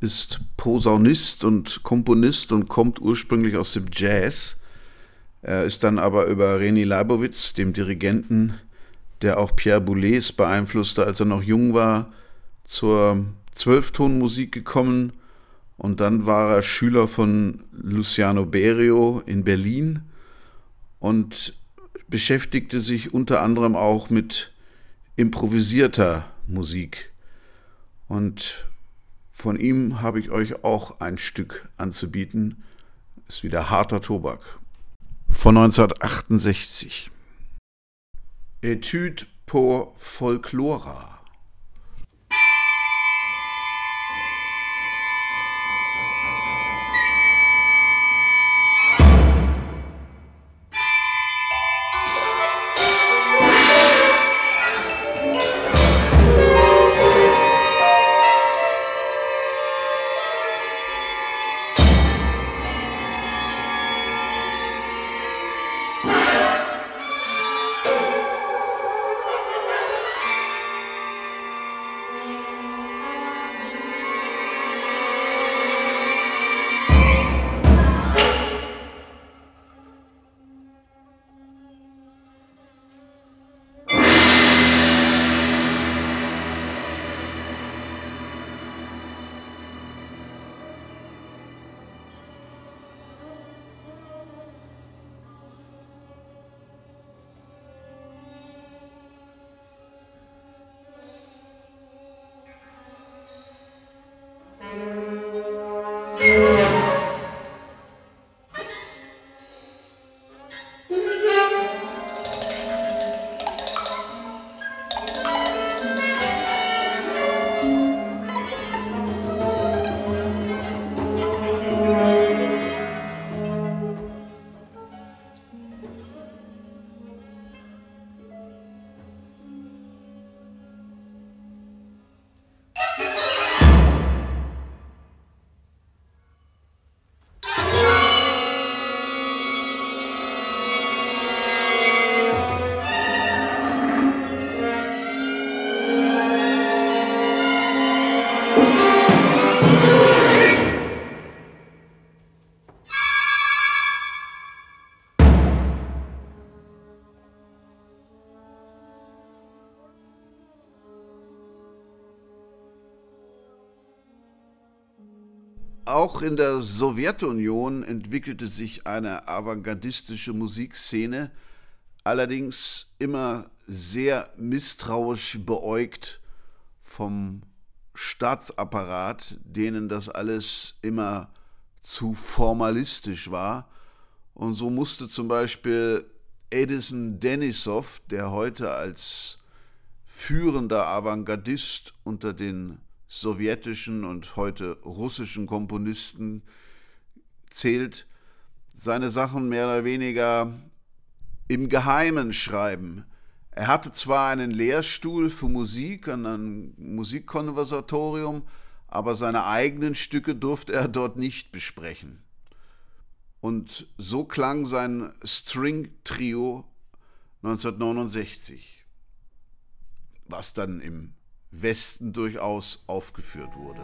ist Posaunist und Komponist und kommt ursprünglich aus dem Jazz. Er ist dann aber über Reni Leibowitz, dem Dirigenten, der auch Pierre Boulez beeinflusste, als er noch jung war, zur Zwölftonmusik gekommen und dann war er Schüler von Luciano Berio in Berlin und beschäftigte sich unter anderem auch mit improvisierter Musik. Und von ihm habe ich euch auch ein Stück anzubieten. Ist wieder harter Tobak. Von 1968. Etude pour Folklora. Auch in der Sowjetunion entwickelte sich eine avantgardistische Musikszene, allerdings immer sehr misstrauisch beäugt vom Staatsapparat, denen das alles immer zu formalistisch war. Und so musste zum Beispiel Edison Denisov, der heute als führender Avantgardist unter den sowjetischen und heute russischen Komponisten zählt, seine Sachen mehr oder weniger im Geheimen schreiben. Er hatte zwar einen Lehrstuhl für Musik an einem Musikkonservatorium, aber seine eigenen Stücke durfte er dort nicht besprechen. Und so klang sein String-Trio 1969, was dann im Westen durchaus aufgeführt wurde.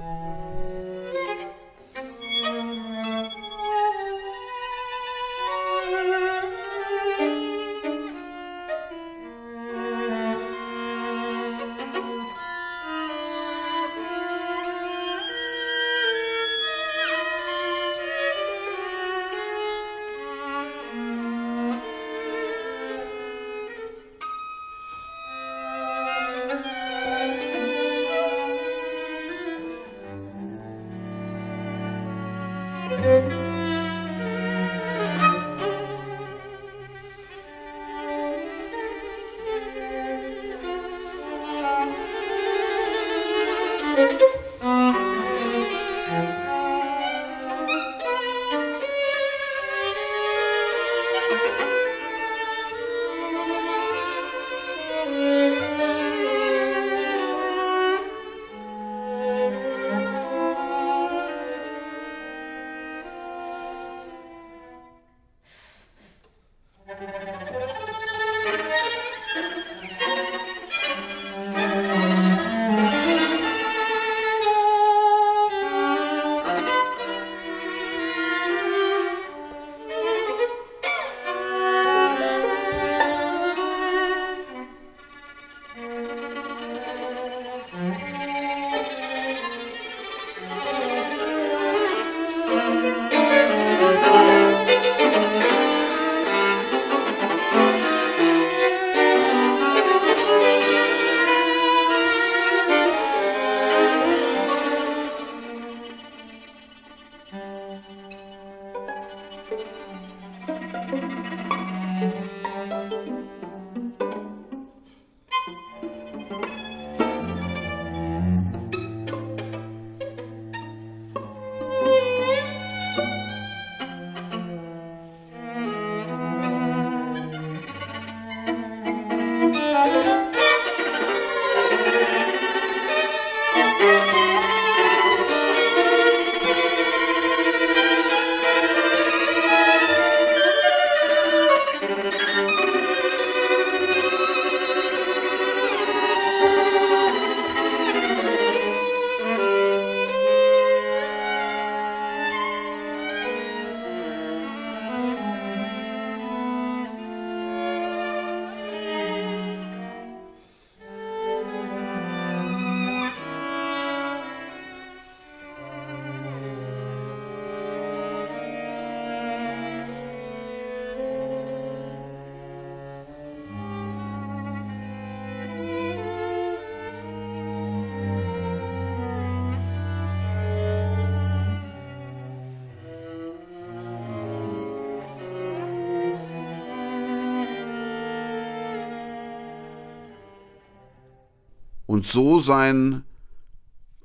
Und so sein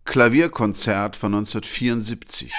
Klavierkonzert von 1974.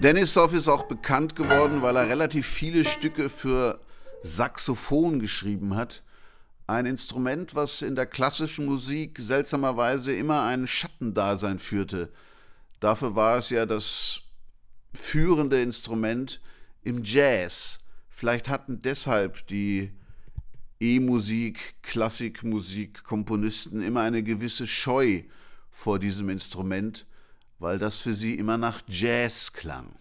Denisov ist auch bekannt geworden, weil er relativ viele Stücke für Saxophon geschrieben hat. Ein Instrument, was in der klassischen Musik seltsamerweise immer ein Schattendasein führte. Dafür war es ja das führende Instrument im Jazz. Vielleicht hatten deshalb die E-Musik, Klassikmusik, Komponisten immer eine gewisse Scheu vor diesem Instrument weil das für sie immer nach Jazz klang.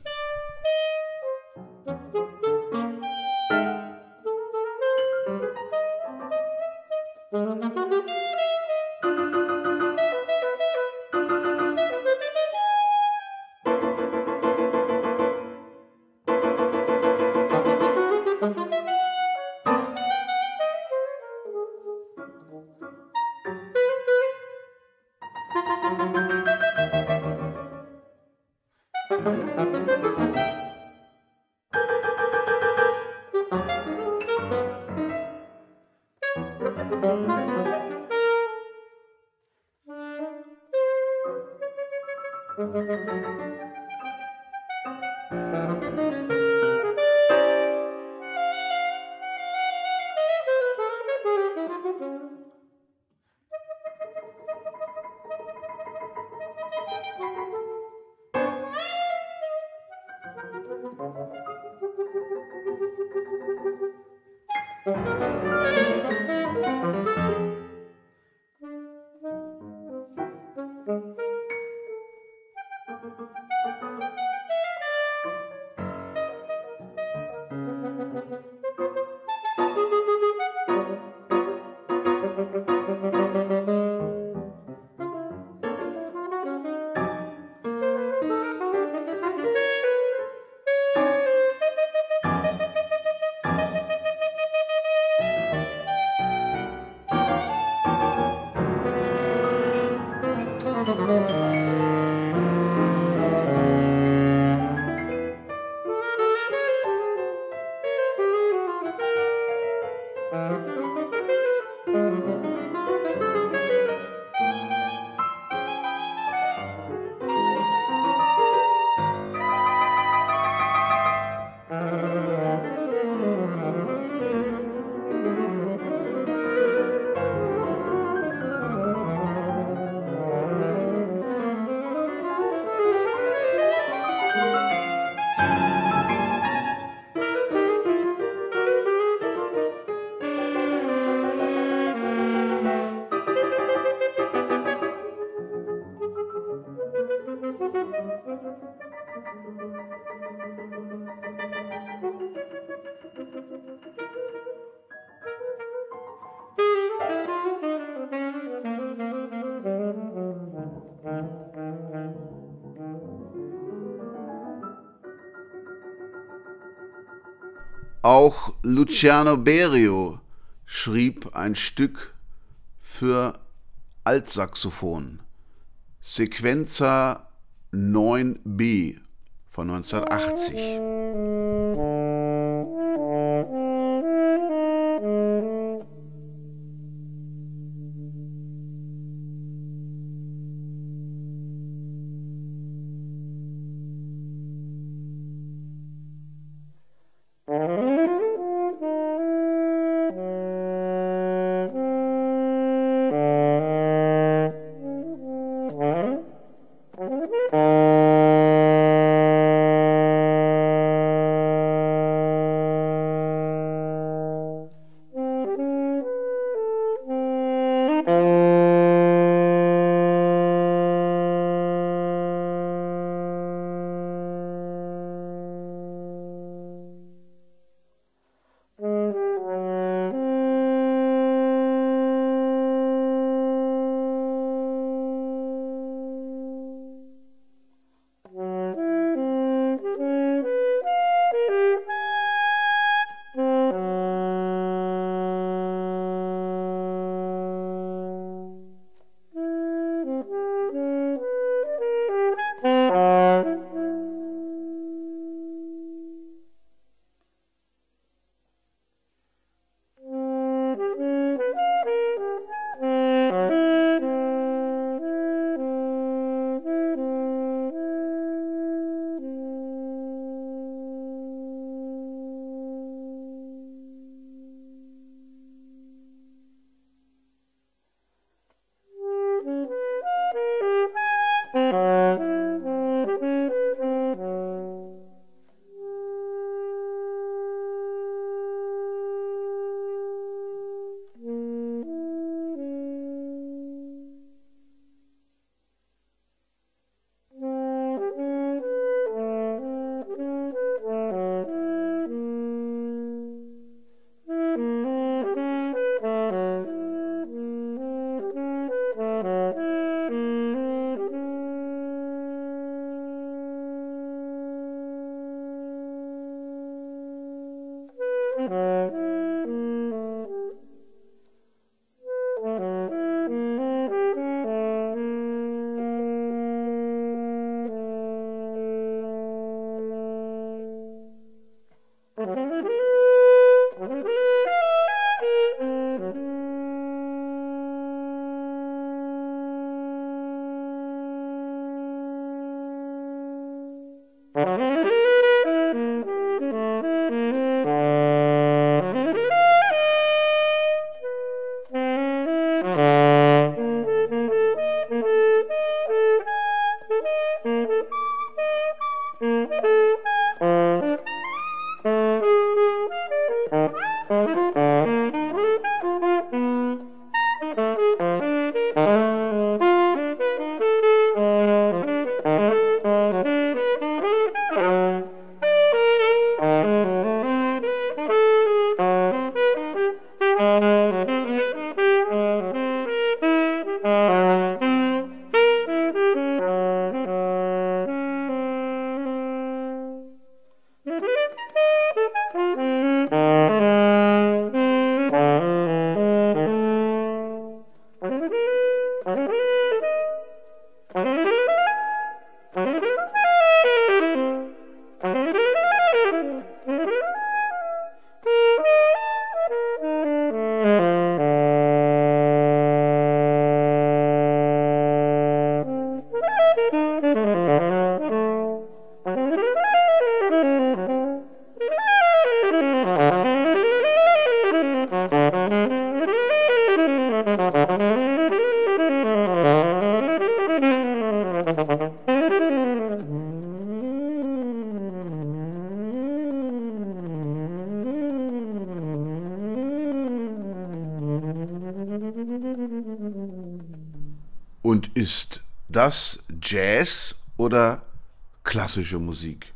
Auch Luciano Berio schrieb ein Stück für Altsaxophon, Sequenza 9b von 1980. Und ist das Jazz oder klassische Musik?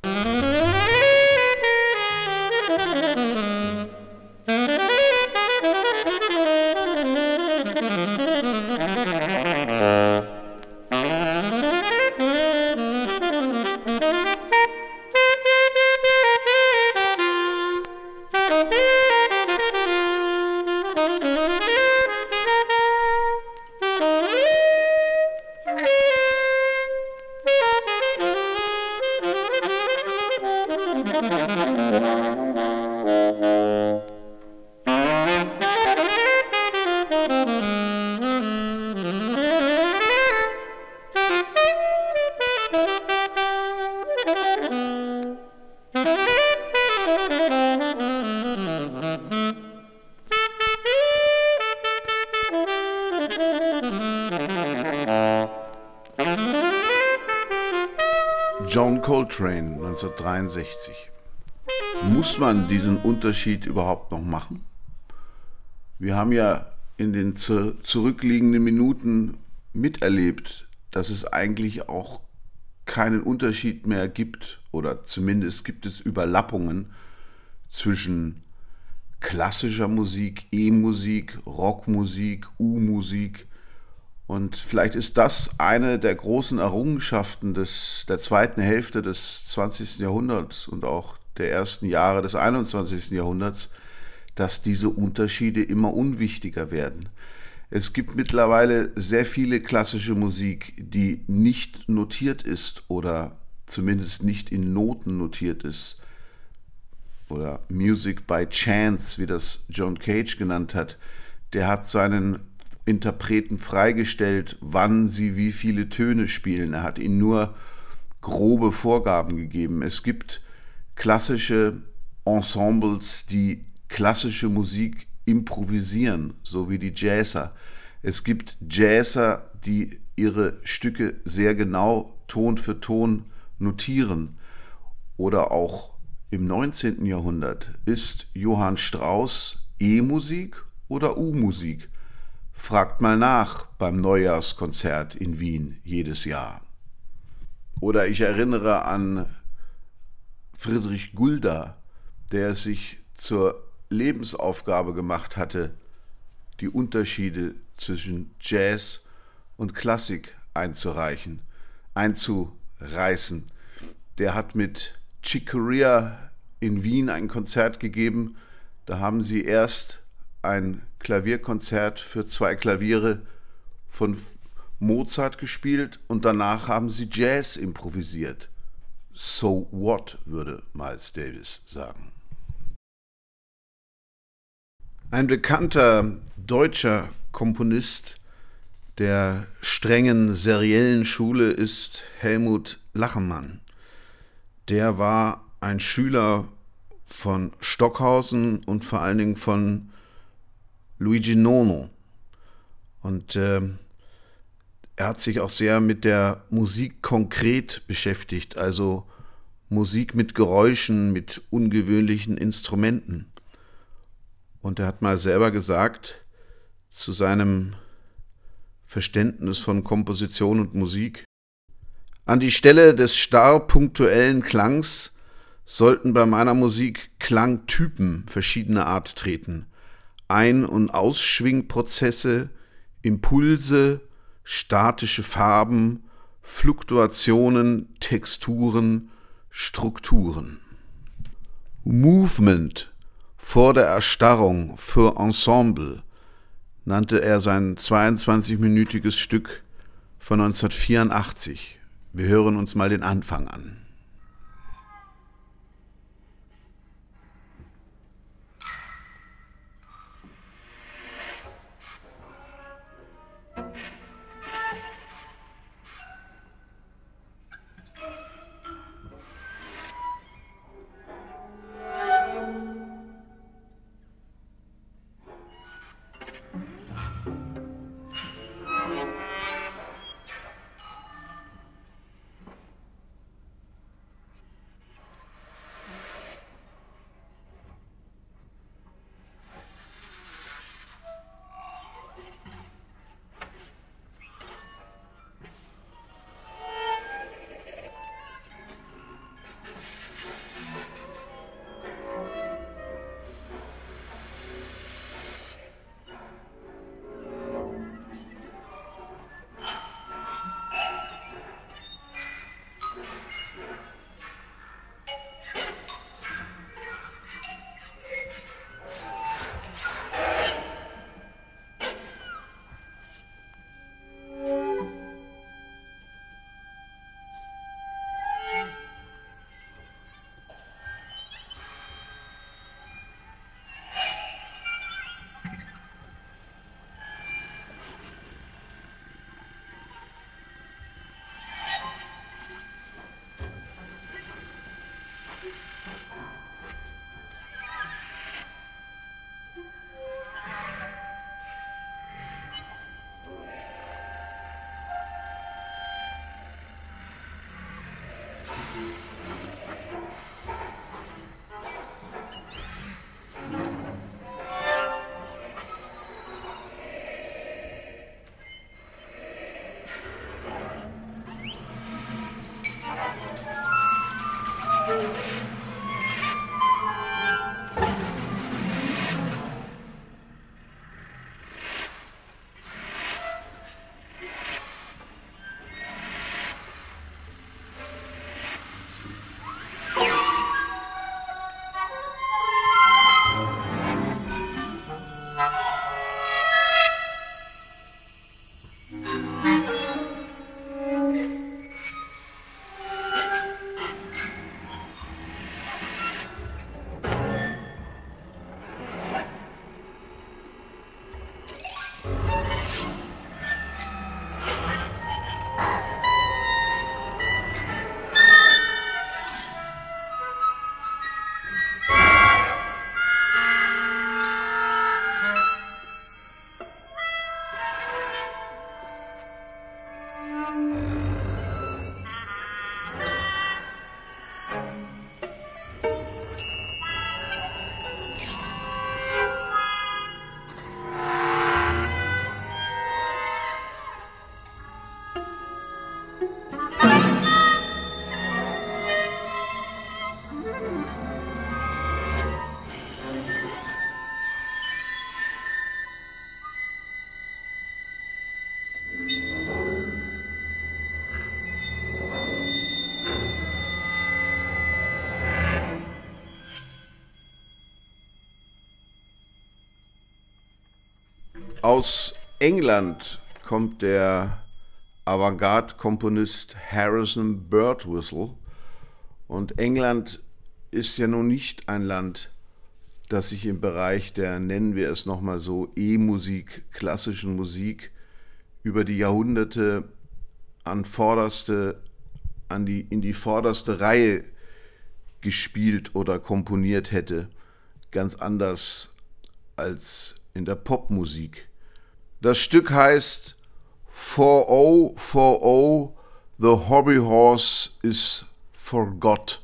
Coltrane 1963. Muss man diesen Unterschied überhaupt noch machen? Wir haben ja in den zu zurückliegenden Minuten miterlebt, dass es eigentlich auch keinen Unterschied mehr gibt oder zumindest gibt es Überlappungen zwischen klassischer Musik, E-Musik, Rockmusik, U-Musik und vielleicht ist das eine der großen Errungenschaften des, der zweiten Hälfte des 20. Jahrhunderts und auch der ersten Jahre des 21. Jahrhunderts, dass diese Unterschiede immer unwichtiger werden. Es gibt mittlerweile sehr viele klassische Musik, die nicht notiert ist oder zumindest nicht in Noten notiert ist. Oder Music by Chance, wie das John Cage genannt hat. Der hat seinen Interpreten freigestellt, wann sie wie viele Töne spielen. Er hat ihnen nur grobe Vorgaben gegeben. Es gibt klassische Ensembles, die klassische Musik improvisieren, so wie die Jazzer. Es gibt Jazzer, die ihre Stücke sehr genau Ton für Ton notieren. Oder auch im 19. Jahrhundert ist Johann Strauss E-Musik oder U-Musik. Fragt mal nach beim Neujahrskonzert in Wien jedes Jahr. Oder ich erinnere an Friedrich Gulda, der sich zur Lebensaufgabe gemacht hatte, die Unterschiede zwischen Jazz und Klassik einzureichen, einzureißen. Der hat mit Chick Corea in Wien ein Konzert gegeben. Da haben sie erst ein Klavierkonzert für zwei Klaviere von Mozart gespielt und danach haben sie Jazz improvisiert. So what, würde Miles Davis sagen. Ein bekannter deutscher Komponist der strengen seriellen Schule ist Helmut Lachenmann. Der war ein Schüler von Stockhausen und vor allen Dingen von Luigi Nono. Und äh, er hat sich auch sehr mit der Musik konkret beschäftigt, also Musik mit Geräuschen, mit ungewöhnlichen Instrumenten. Und er hat mal selber gesagt, zu seinem Verständnis von Komposition und Musik, an die Stelle des starr punktuellen Klangs sollten bei meiner Musik Klangtypen verschiedener Art treten. Ein- und Ausschwingprozesse, Impulse, statische Farben, Fluktuationen, Texturen, Strukturen. Movement vor der Erstarrung für Ensemble nannte er sein 22-minütiges Stück von 1984. Wir hören uns mal den Anfang an. Aus England kommt der Avantgarde-Komponist Harrison Birdwhistle. Und England ist ja nun nicht ein Land, das sich im Bereich der, nennen wir es nochmal so, E-Musik, klassischen Musik über die Jahrhunderte an vorderste, an die, in die vorderste Reihe gespielt oder komponiert hätte. Ganz anders als in der Popmusik. Das Stück heißt 4040 The Hobby Horse is Forgot.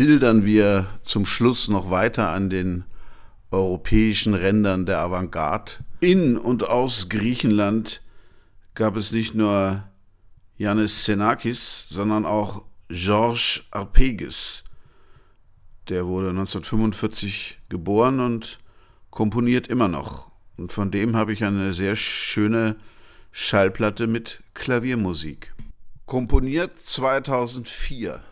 Wildern wir zum Schluss noch weiter an den europäischen Rändern der Avantgarde. In und aus Griechenland gab es nicht nur Yannis Xenakis, sondern auch Georges Arpegis. Der wurde 1945 geboren und komponiert immer noch. Und von dem habe ich eine sehr schöne Schallplatte mit Klaviermusik. Komponiert 2004.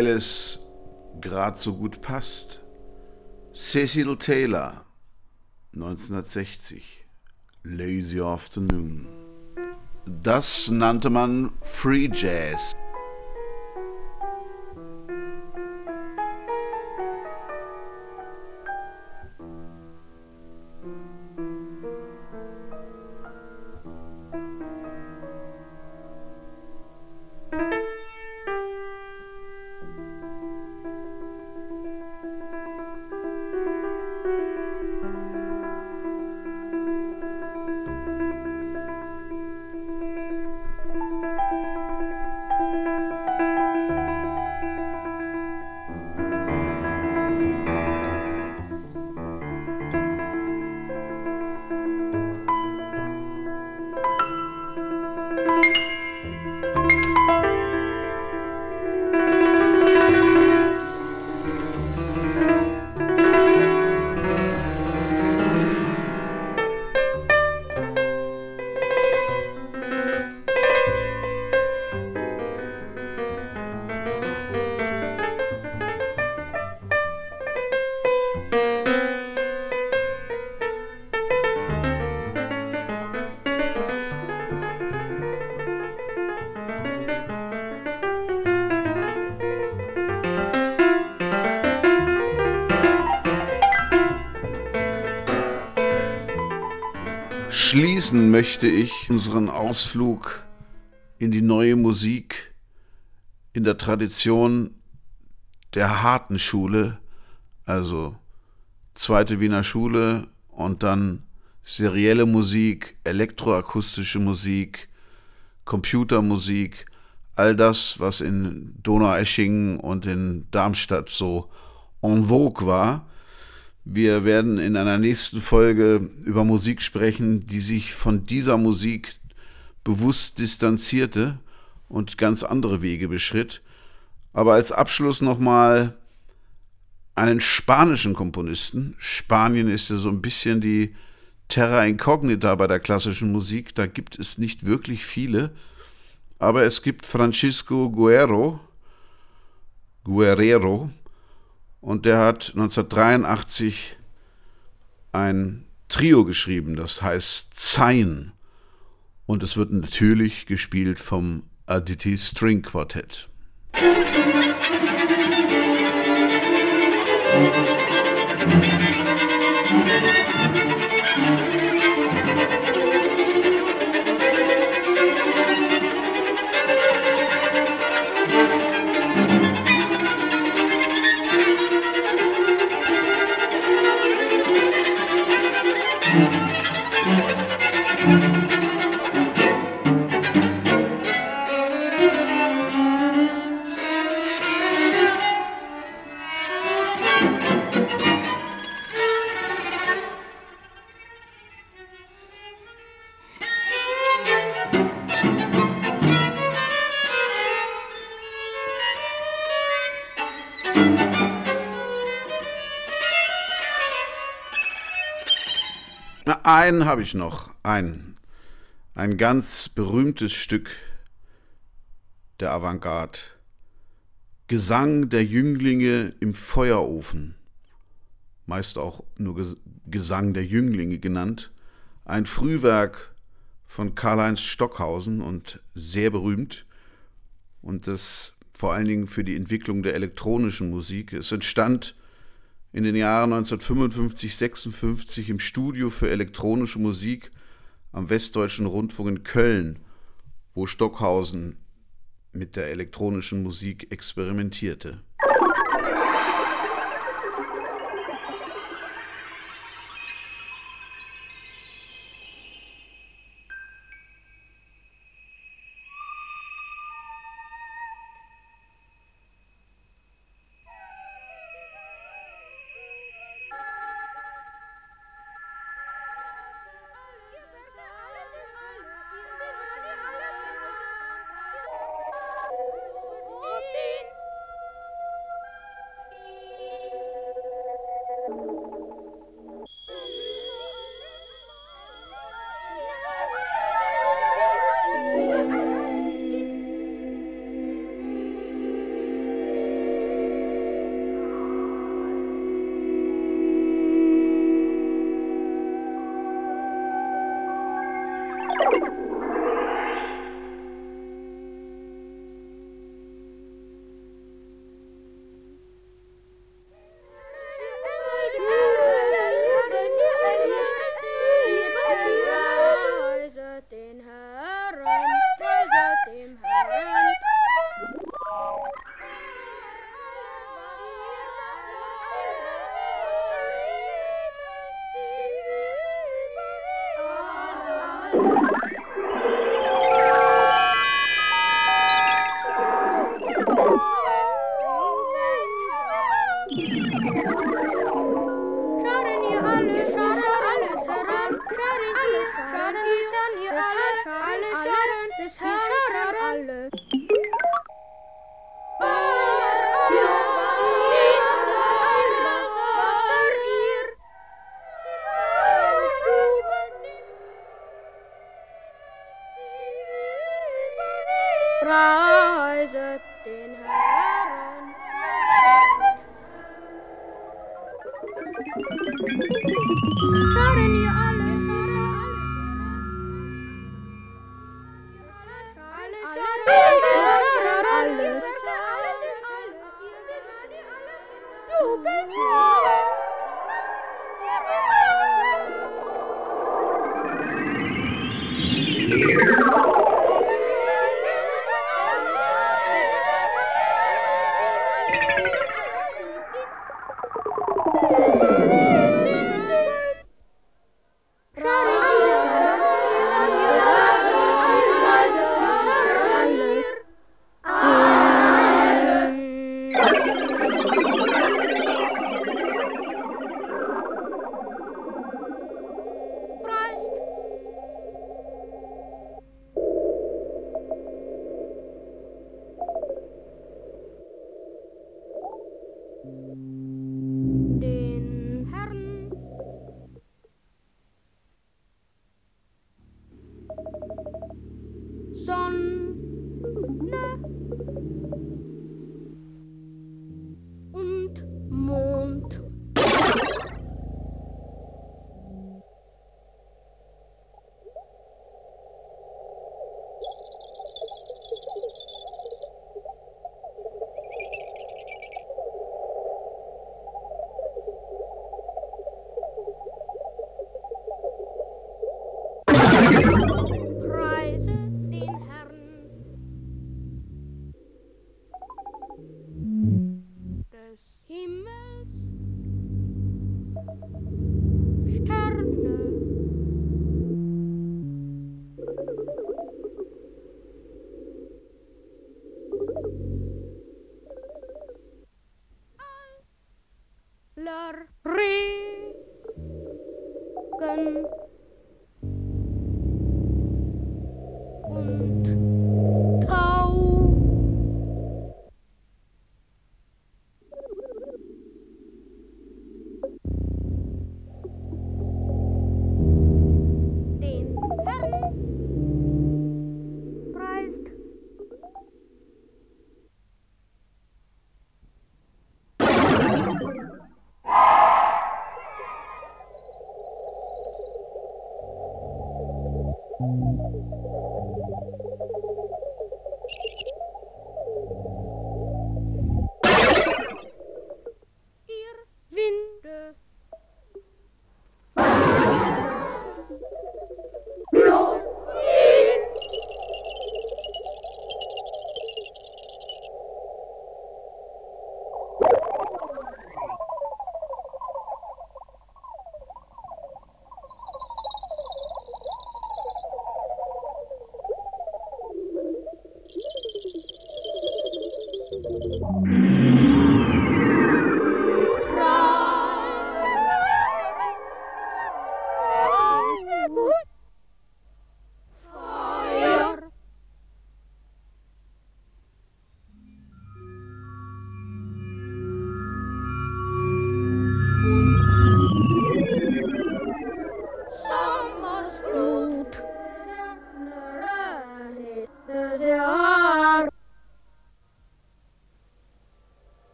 weil es gerade so gut passt. Cecil Taylor, 1960, Lazy Afternoon. Das nannte man Free Jazz. Schließen möchte ich unseren Ausflug in die neue Musik in der Tradition der harten Schule, also zweite Wiener Schule und dann serielle Musik, elektroakustische Musik, Computermusik, all das, was in Donaueschingen und in Darmstadt so en vogue war. Wir werden in einer nächsten Folge über Musik sprechen, die sich von dieser Musik bewusst distanzierte und ganz andere Wege beschritt. Aber als Abschluss nochmal einen spanischen Komponisten. Spanien ist ja so ein bisschen die Terra Incognita bei der klassischen Musik. Da gibt es nicht wirklich viele. Aber es gibt Francisco Guerrero, Guerrero, und der hat 1983 ein Trio geschrieben, das heißt Zain. Und es wird natürlich gespielt vom Aditi String Quartett. Einen habe ich noch. Ein, ein ganz berühmtes Stück der Avantgarde. Gesang der Jünglinge im Feuerofen. Meist auch nur Gesang der Jünglinge genannt. Ein Frühwerk von Karl-Heinz Stockhausen und sehr berühmt. Und das vor allen Dingen für die Entwicklung der elektronischen Musik. Es entstand in den Jahren 1955, 56 im Studio für elektronische Musik am Westdeutschen Rundfunk in Köln, wo Stockhausen mit der elektronischen Musik experimentierte.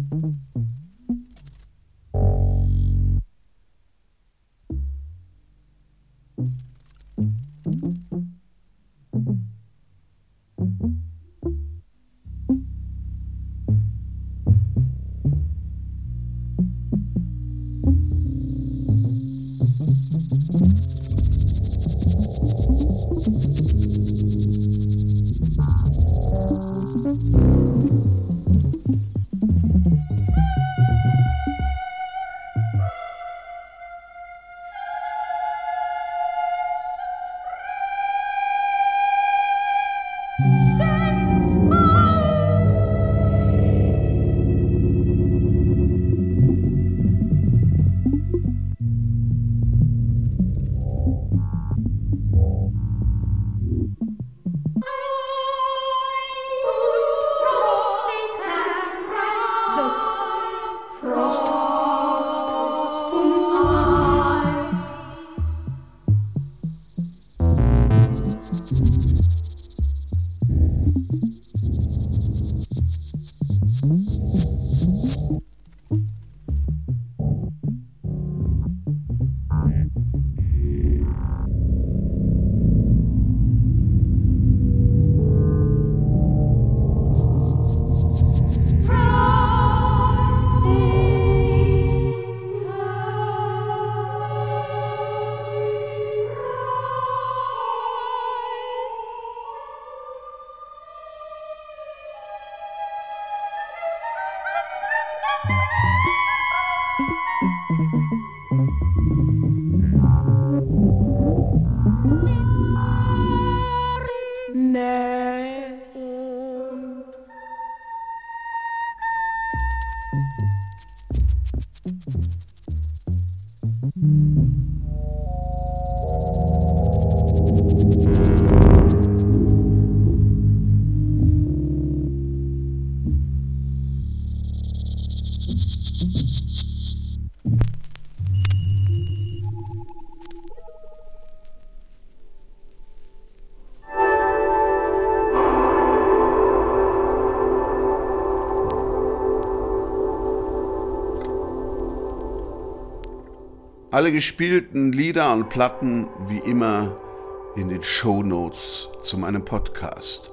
Mm-hmm. Alle gespielten Lieder und Platten wie immer in den Show Notes zu meinem Podcast.